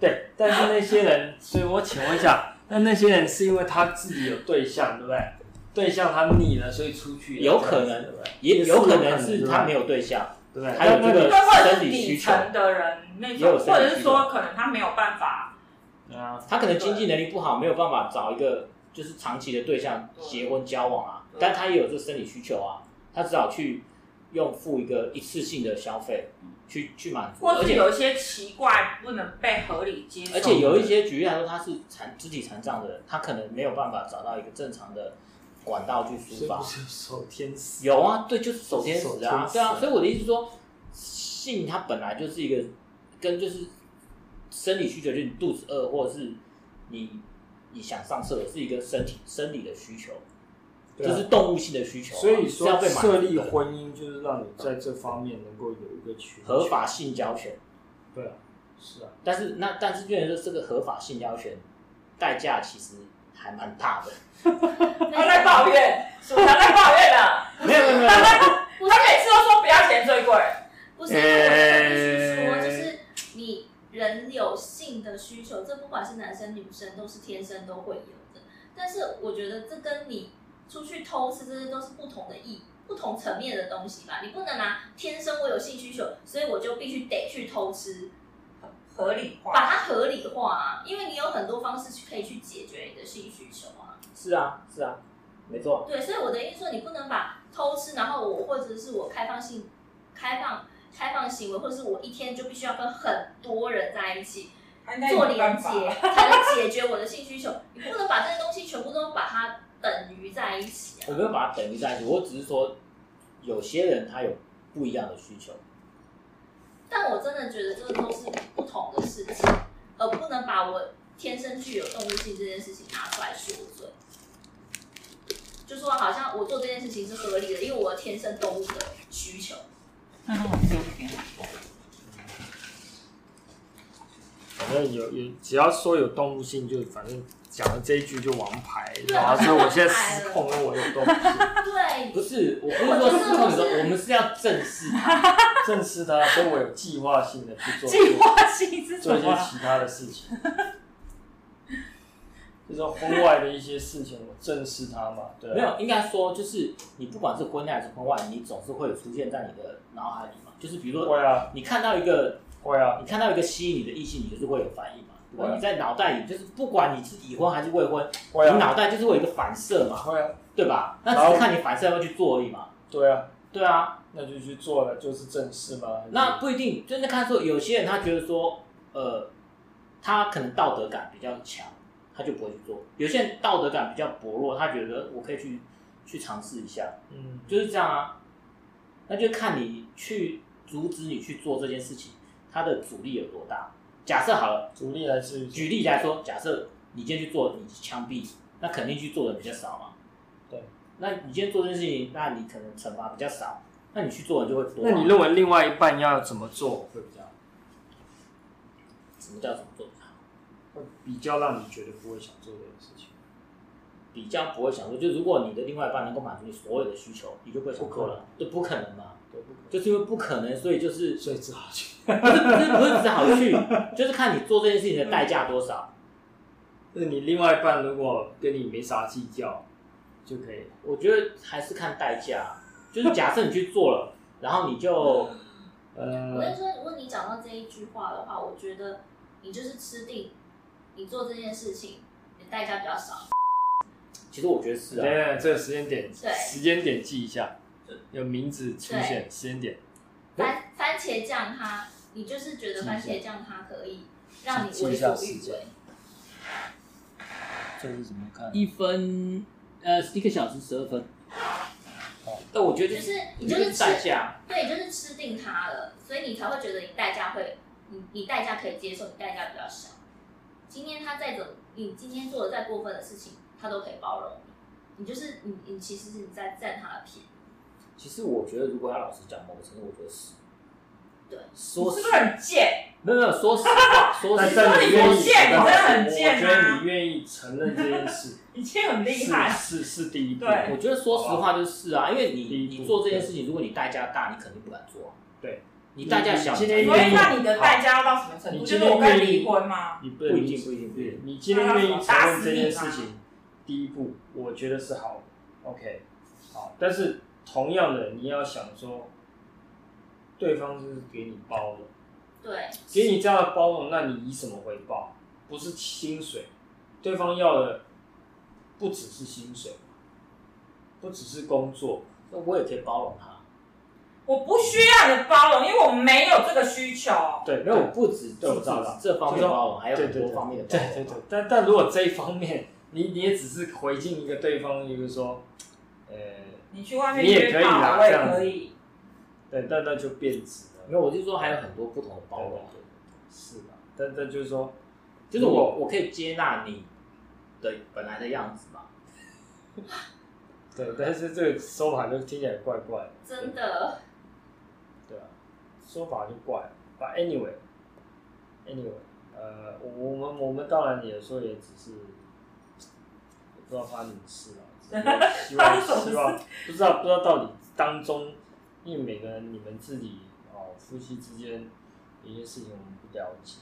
对。但是那些人，所以我请问一下，那那些人是因为他自己有对象，对不对？对象他腻了，所以出去。有可能，也有可能是他没有对象，对不对？还有这个生理需求的人，那种，或者是说，可能他没有办法，啊，他可能经济能力不好，没有办法找一个就是长期的对象结婚交往啊，但他也有这个生理需求啊，他只好去。用付一个一次性的消费去去满足，或者有一些奇怪不能被合理接受，而且有一些举例来说，他是残肢体残障的人，他可能没有办法找到一个正常的管道去抒发。手天使？有啊，对，就是手天使啊，对啊，所以我的意思是说，性它本来就是一个跟就是生理需求，就是你肚子饿或者是你你想上厕所，是一个身体生理的需求。这是动物性的需求，所以说设立婚姻就是让你在这方面能够有一个权，合法性交权。对啊，是啊，但是那但是，就是说这个合法性交权代价其实还蛮大的。他在抱怨，薯条在抱怨了。没有没有没有，他每次都说不要钱最贵。不是，我必须说，就是你人有性的需求，这不管是男生女生都是天生都会有的。但是我觉得这跟你出去偷吃这些都是不同的意义。不同层面的东西吧，你不能拿天生我有性需求，所以我就必须得去偷吃，合理化，把它合理化啊，因为你有很多方式去可以去解决你的性需求啊。是啊，是啊，没错。对，所以我的意思说，你不能把偷吃，然后我或者是我开放性、开放、开放行为，或者是我一天就必须要跟很多人在一起做连接，才能解决我的性需求。你不能把这些东西全部都把它。等于在一起啊！我没有把它等于在一起，我只是说，有些人他有不一样的需求。但我真的觉得这个都是不同的事情，而不能把我天生具有动物性这件事情拿出来说嘴。就说好像我做这件事情是合理的，因为我天生动物的需求。反正有有，只要说有动物性，就反正。讲了这一句就王牌，然后所以我现在失控了，我有动。对，不是，我不是说失控的时候，我们是要正视它，正视他，所以我有计划性的去做，计划性是做一些其他的事情，就是说婚外的一些事情，我正视他嘛。对，没有，应该说就是你不管是婚内还是婚外，你总是会有出现在你的脑海里嘛。就是比如说，会啊，你看到一个，会啊，你看到一个吸引你的异性，你就是会有反应嘛。你在脑袋里，就是不管你是已婚还是未婚，啊、你脑袋就是会有一个反射嘛，对啊，对吧？那只是看你反射要去做而已嘛。对啊，对啊，那就去做了，就是正事嘛。那不一定，就是看说有些人他觉得说，呃，他可能道德感比较强，他就不会去做；有些人道德感比较薄弱，他觉得我可以去去尝试一下，嗯，就是这样啊。那就看你去阻止你去做这件事情，它的阻力有多大。假设好了，举例来是举例来说，假设你今天去做，你枪毙，那肯定去做的比较少嘛。对，那你今天做这件事情，那你可能惩罚比较少，那你去做的就会多。那你认为另外一半要怎么做会比较好？什么叫怎么做？会比较让你觉得不会想做这件事情。比较不会想做，就如果你的另外一半能够满足你所有的需求，你就不会想做了。对，不可能嘛。对，不可能。就是因为不可能，所以就是所以只好去。不是不是不是只好去，就是看你做这件事情的代价多少。就是你另外一半如果跟你没啥计较，就可以。我觉得还是看代价。就是假设你去做了，然后你就，呃，我跟你说，如果你讲到这一句话的话，我觉得你就是吃定，你做这件事情，你的代价比较少。其实我觉得是啊。对，这个时间点，对，时间点记一下，有名字出现，时间点。番番茄酱它。你就是觉得番茄酱它可以让你为所欲为。这是怎么看？一分呃一个小时十二分。哦，但我觉得就是你就是吃，对，就是吃定它了，所以你才会觉得你代价会，你你代价可以接受，你代价比较小。今天他再怎么，你今天做的再过分的事情，他都可以包容你。你就是你你其实是你在占他的便宜。其实我觉得，如果要老实讲，某个程度，我觉得是。对，说是不是很贱？没有没有，说实话，说实话，你愿意，真的很贱。我觉得你愿意承认这件事，已经很厉害。是是第一步。对，我觉得说实话就是啊，因为你你做这件事情，如果你代价大，你肯定不敢做。对，你代价小，所以那你的代价要到什么程度？就是我跟离婚吗？你不一定不一定不一定。你今天愿意承认这件事情，第一步我觉得是好的。OK，好，但是同样的，你要想说。对方就是给你包容，对，给你这样的包容，那你以什么回报？不是薪水，对方要的不只是薪水，不只是工作，那我也可以包容他。我不需要你的包容，因为我没有这个需求。对，没有不止对，我知道这方面的包容，还有很多方面的包容。对对对，但但如果这一方面，你你也只是回敬一个对方，一个说，呃，你去外面你也可以啦，我也可以。对，但那就变质了。没有，我就说还有很多不同的包容。是吧？但但就是说，就是我我可以接纳你的本来的样子嘛。对，但是这个说法就听起来怪怪的。真的。对啊，说法就怪了。But anyway，Anyway，呃，我我们我们当然有时候也只是不知道发生什么事了，希望希望不知道不知道到底当中，因为每个人你们自己哦夫妻之间有些事情我们不了解，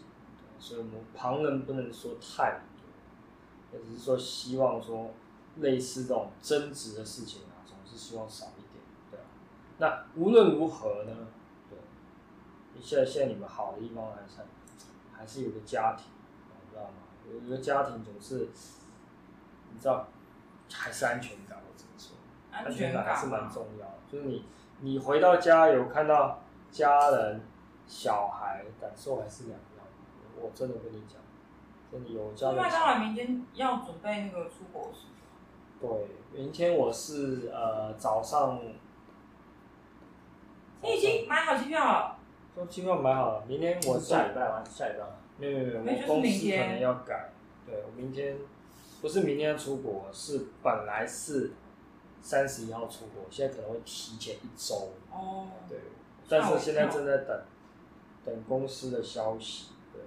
所以我们旁人不能说太多，也只是说希望说类似这种争执的事情啊，总是希望少一点，对吧？那无论如何呢？对现在现在你们好的地方还是还是有个家庭，你知道吗？有一个家庭总是，你知道，还是安全感，我怎么说？安全感还是蛮重要的。就是你你回到家有看到家人、小孩，感受还是两样。我真的跟你讲，真的有家人。麦当劳明天要准备那个出国？对，明天我是呃早上。你已经买好机票了。都机票买好了，明天我下礼拜吗？下礼拜？没有没有没有，我公司可能要改。对，我明天不是明天要出国，是本来是三十一号出国，现在可能会提前一周。哦。对，但是现在正在等，等公司的消息。对。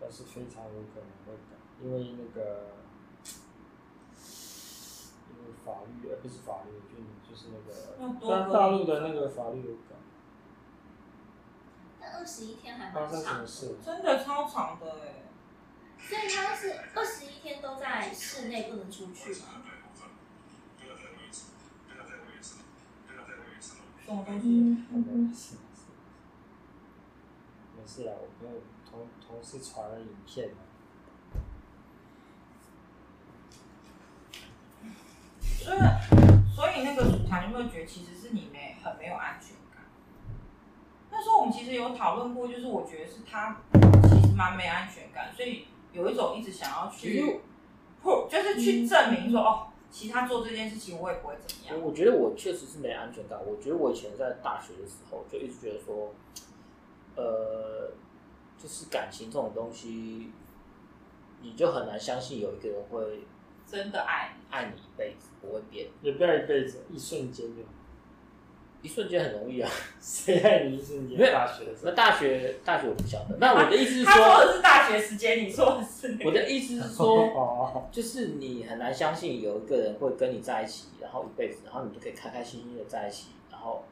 但是非常有可能会改，因为那个，因为法律，而不是法律，就就是那个，但大陆的那个法律有改。二十一天还蛮长的，真的超长的哎！所以他是二十一天都在室内不能出去吗？什么东西？嗯嗯嗯。没事啊，我朋友同同事传了影片。所以，所以那个主谈有没有觉得其实是你没很没有安全感？那时候我们其实有讨论过，就是我觉得是他其实蛮没安全感，所以有一种一直想要去，或就是去证明说、嗯、哦，其他做这件事情我也不会怎么样。我觉得我确实是没安全感。我觉得我以前在大学的时候就一直觉得说，呃，就是感情这种东西，你就很难相信有一个人会真的爱你爱你一辈子，不会变，也不要一辈子，一瞬间就。一瞬间很容易啊，谁爱你一瞬间？大学的时候，那大学大学我不晓得。那我的意思是说，他说的是大学时间，你说的是。我的意思是说，就是你很难相信有一个人会跟你在一起，然后一辈子，然后你就可以开开心心的在一起，然后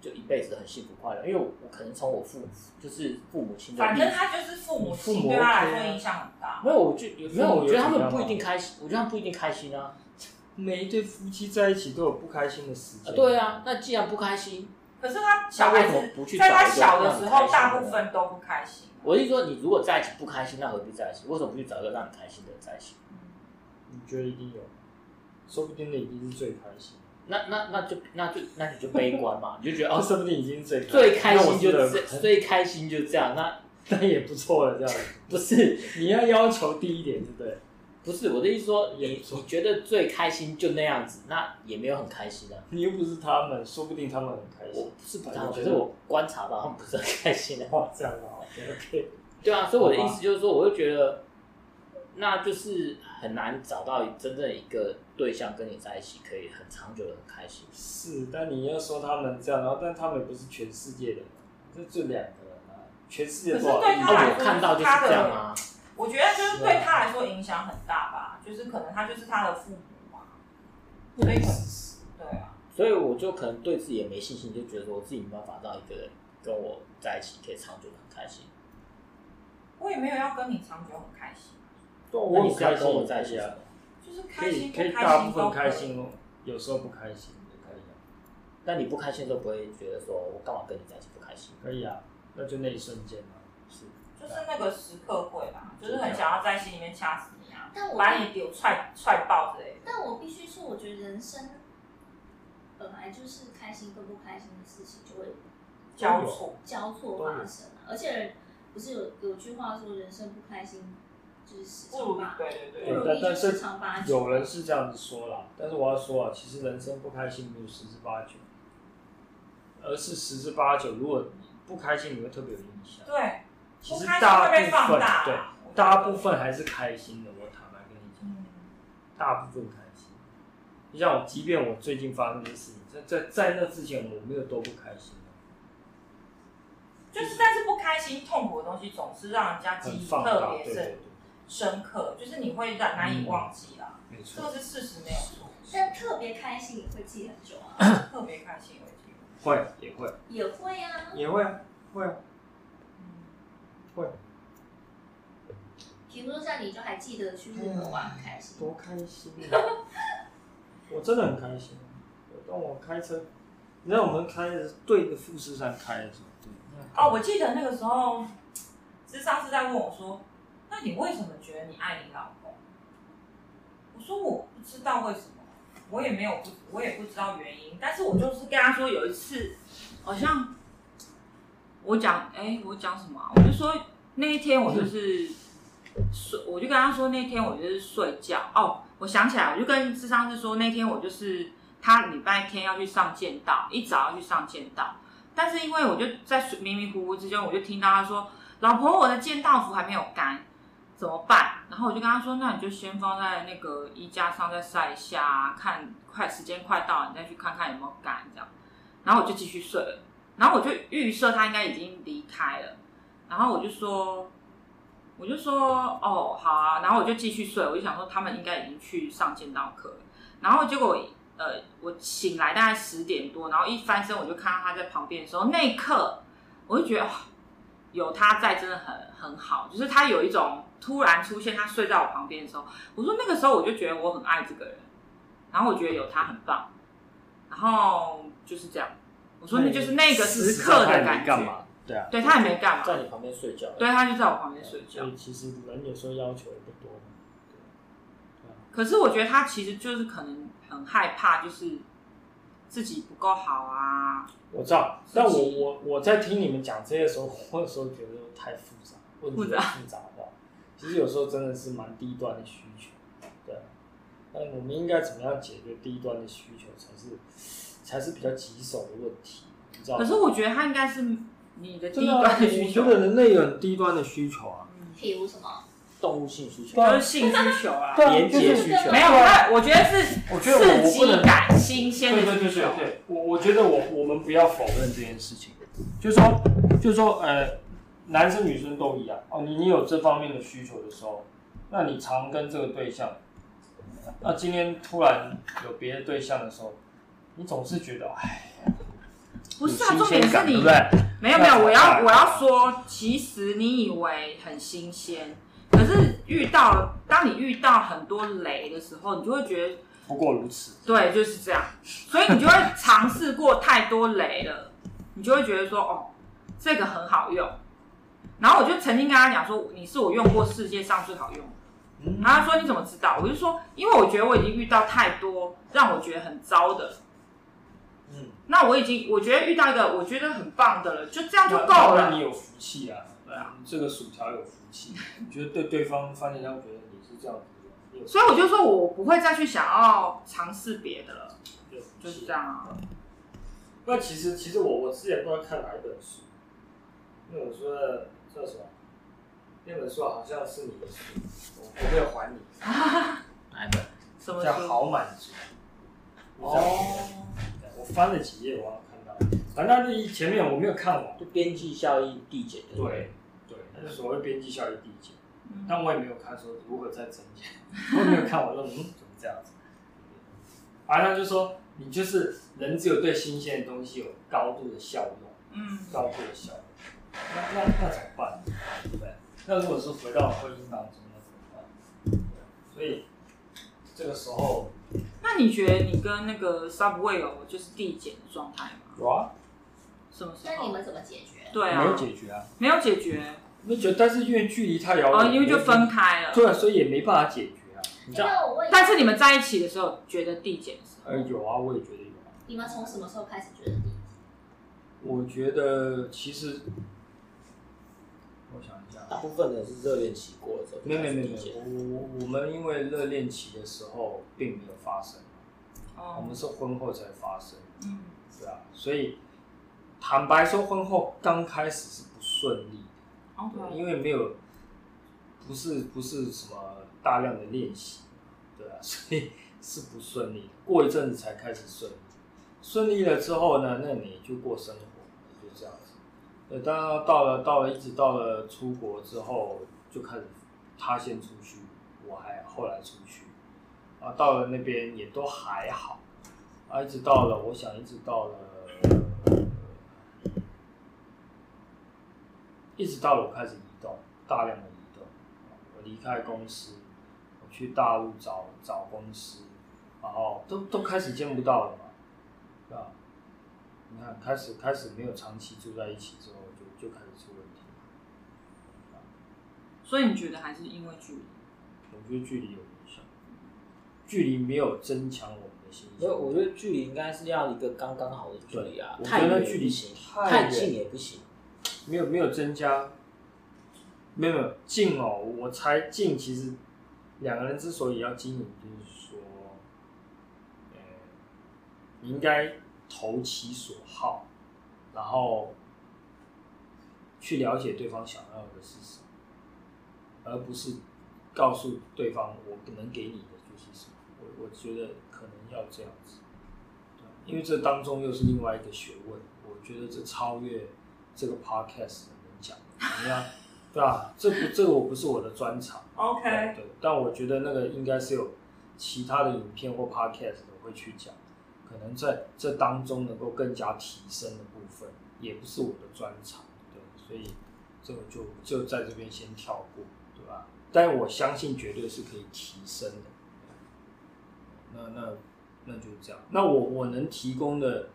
就一辈子很幸福快乐。因为我我可能从我父母就是父母亲的，反正他就是父母亲对他来说影响很大。没有，我就没有，我觉得他们不一定开心，我觉得他们不一定开心啊。每一对夫妻在一起都有不开心的时间。对啊，那既然不开心。可是他小孩子在他小的时候，大部分都不开心。我是说，你如果在一起不开心，那何必在一起？为什么不去找一个让你开心的人在一起？你觉得一定有？说不定那已经是最开心。那那那就那就那你就悲观嘛，你就觉得哦，说不定已经最最开心就最最开心就这样，那那也不错了，这样不是？你要要求低一点，对不对？不是我的意思说，你你觉得最开心就那样子，那也没有很开心啊。你又不是他们，说不定他们很开心。我不是不他们，可是我观察到他们不是很开心的。哇，这样啊，OK。对啊，所以我的意思就是说，我就觉得，那就是很难找到真正一个对象跟你在一起，可以很长久的很开心。是，但你要说他们这样，然后但他们也不是全世界的人，这就两个人啊，全世界多少对他来说，我看到就是这样啊。我觉得就是对他来说影响很大吧，就是可能他就是他的父母嘛，所以可能对啊，所以我就可能对自己也没信心，就觉得说我自己没办法让一个人跟我在一起可以长久的很开心。我也没有要跟你长久很开心，对，我很开心我在一起啊，就是开心可以大部分开心哦，有时候不开心也可以啊。但你不开心的时候不会觉得说我干嘛跟你在一起不开心？可以啊，那就那一瞬间。就是那个时刻会吧，就是很想要在心里面掐死你啊，但我把你丢踹踹爆之类的。但我必须说，我觉得人生本来就是开心跟不开心的事情就会交错交错发生啊。而且不是有有句话说，人生不开心就是十常八对对对，但但是有人是这样子说啦，但是我要说啊，其实人生不开心没有十之八九，而是十之八九，如果你不开心，你会特别有印象。对。其实大部分对，大部分还是开心的。我坦白跟你讲，大部分开心。你像我，即便我最近发生的事情，在在在那之前，我没有多不开心。就是但是不开心、痛苦的东西总是让人家记忆特别深深刻，就是你会难难以忘记啦。没错，这个是事实，没有错。但特别开心也会记很久啊。特别开心也会记。会也会也会啊。也会啊，会啊。会。比如说像你，就还记得去日本玩，很开心。多开心啊！我真的很开心。当我开车，你知道我们开的对着富士山开的时候，对。哦，我记得那个时候，是上次在问我说：“那你为什么觉得你爱你老公？”我说：“我不知道为什么，我也没有不，我也不知道原因。但是我就是跟他说，有一次好像我讲，哎、我讲什么、我就说那一天我就是睡，我就跟他说那天我就是睡觉。哦，我想起来，我就跟智商是说那天我就是。”他礼拜天要去上剑道，一早要去上剑道，但是因为我就在迷迷糊糊之间，我就听到他说：“老婆，我的剑道服还没有干，怎么办？”然后我就跟他说：“那你就先放在那个衣架上再晒一下，看快时间快到了，你再去看看有没有干这样。”然后我就继续睡了。然后我就预设他应该已经离开了，然后我就说：“我就说哦，好啊。”然后我就继续睡，我就想说他们应该已经去上剑道课了。然后结果。呃，我醒来大概十点多，然后一翻身我就看到他在旁边的时候，那一刻我就觉得，哦，有他在真的很很好，就是他有一种突然出现，他睡在我旁边的时候，我说那个时候我就觉得我很爱这个人，然后我觉得有他很棒，然后就是这样，我说那就是那个时刻的感觉，对啊，对他也没干嘛，在你旁边睡觉，对，他就在我旁边睡觉，所以其实人有时候要求也不多，可是我觉得他其实就是可能。很害怕，就是自己不够好啊。我知道，但我我我在听你们讲这些时候，我有时候觉得太复杂，问题复杂化。其实有时候真的是蛮低端的需求，对。那我们应该怎么样解决低端的需求，才是才是比较棘手的问题，你知道吗？可是我觉得它应该是你的低端的需求。我觉得人类有很低端的需求啊。譬如什么？动物性需求，就是性需求啊，连接需求。没有，我觉得是，我觉得刺激感、新鲜的需求。对对对对，我我觉得我我们不要否认这件事情，就是说，就是说，呃，男生女生都一样哦。你你有这方面的需求的时候，那你常跟这个对象，那今天突然有别的对象的时候，你总是觉得，哎，不是啊，重点是你，没有没有，我要我要说，其实你以为很新鲜。可是遇到，当你遇到很多雷的时候，你就会觉得不过如此。对，就是这样。所以你就会尝试过太多雷了，你就会觉得说，哦，这个很好用。然后我就曾经跟他讲说，你是我用过世界上最好用的。嗯。然后他说你怎么知道？我就说，因为我觉得我已经遇到太多让我觉得很糟的。嗯。那我已经我觉得遇到一个我觉得很棒的了，就这样就够了。你有福气啊！对啊，这个薯条有福气。你觉得对对方发现他觉得你是这样子，所以我就说我不会再去想要尝试别的了，就就是这样啊。那其实其实我我之前不知道看哪一本书，那本书的叫什么？那本书好像是你的书，我我没有还你。哪一本？什么书？叫好满足。哦。我翻了几页，我好像看到。反正那前面我没有看完，就边际效益递减。对对。那所谓边际效益递减，但我也没有看说如何再增加，我也没有看我说嗯怎么这样子，反正就是说你就是人只有对新鲜的东西有高度的效用，嗯，高度的效用，那那那怎么办？对不对？那如果是回到婚姻当中，那怎么办？所以这个时候，那你觉得你跟那个 Subway 有就是递减的状态吗？有啊，什么时？那你们怎么解决？对啊，没有解决啊，没有解决。那就，但是因为距离太遥远，哦，因为就分开了，对，所以也没办法解决啊。你知道，但是你们在一起的时候觉得递减是？呃，有啊，我也觉得有啊。你们从什么时候开始觉得递减？我觉得其实，大部分人是热恋期过了之后，没有没有没有，我我们因为热恋期的时候并没有发生，哦，我们是婚后才发生，嗯，对啊，所以坦白说，婚后刚开始是不顺利。Okay. 因为没有，不是不是什么大量的练习，对啊，所以是不顺利的。过一阵子才开始顺利，顺利了之后呢，那你就过生活，就这样子。呃，当然到了到了一直到了出国之后，就开始他先出去，我还后来出去，啊，到了那边也都还好，啊，一直到了我想一直到了，一直到了我开始移动，大量的移动，我离开公司，我去大陆找找公司，然后都都开始见不到了嘛，是吧？你看，开始开始没有长期住在一起之后，就就开始出问题。所以你觉得还是因为距离？我觉得距离有影响，距离没有增强我们的心。所以，我觉得距离应该是要一个刚刚好的距离啊，太远距离行，太近也不行。没有没有增加，没有没有近哦，我猜近其实两个人之所以要经营，就是说，呃，你应该。投其所好，然后去了解对方想要的是什么，而不是告诉对方我能给你的就是什么。我我觉得可能要这样子，因为这当中又是另外一个学问。我觉得这超越这个 podcast 能讲的，怎么样？对吧？这不，这个我不是我的专长。OK。对，但我觉得那个应该是有其他的影片或 podcast 会去讲。可能在这当中能够更加提升的部分，也不是我的专长，对，所以这个就就在这边先跳过？但我相信绝对是可以提升的。那那那就是这样。那我我能提供的，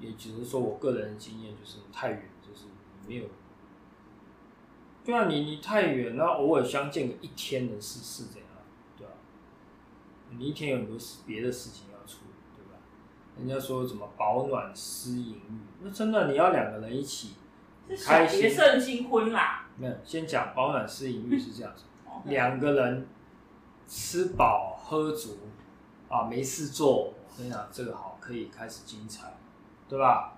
也只是说我个人的经验，就是太远，就是没有。对啊，你你太远，那偶尔相见个一天的事是怎样？对吧？你一天有很多事别的事情要处理，对吧。人家说什么保暖思淫欲，那真的你要两个人一起开心，别胜新婚啦。没有，先讲保暖思淫欲是这样子，两个人吃饱喝足啊，没事做，我跟你讲这个好，可以开始精彩，对吧？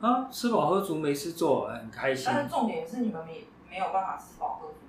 啊，吃饱喝足没事做，很开心。但是重点是你们没没有办法吃饱喝足。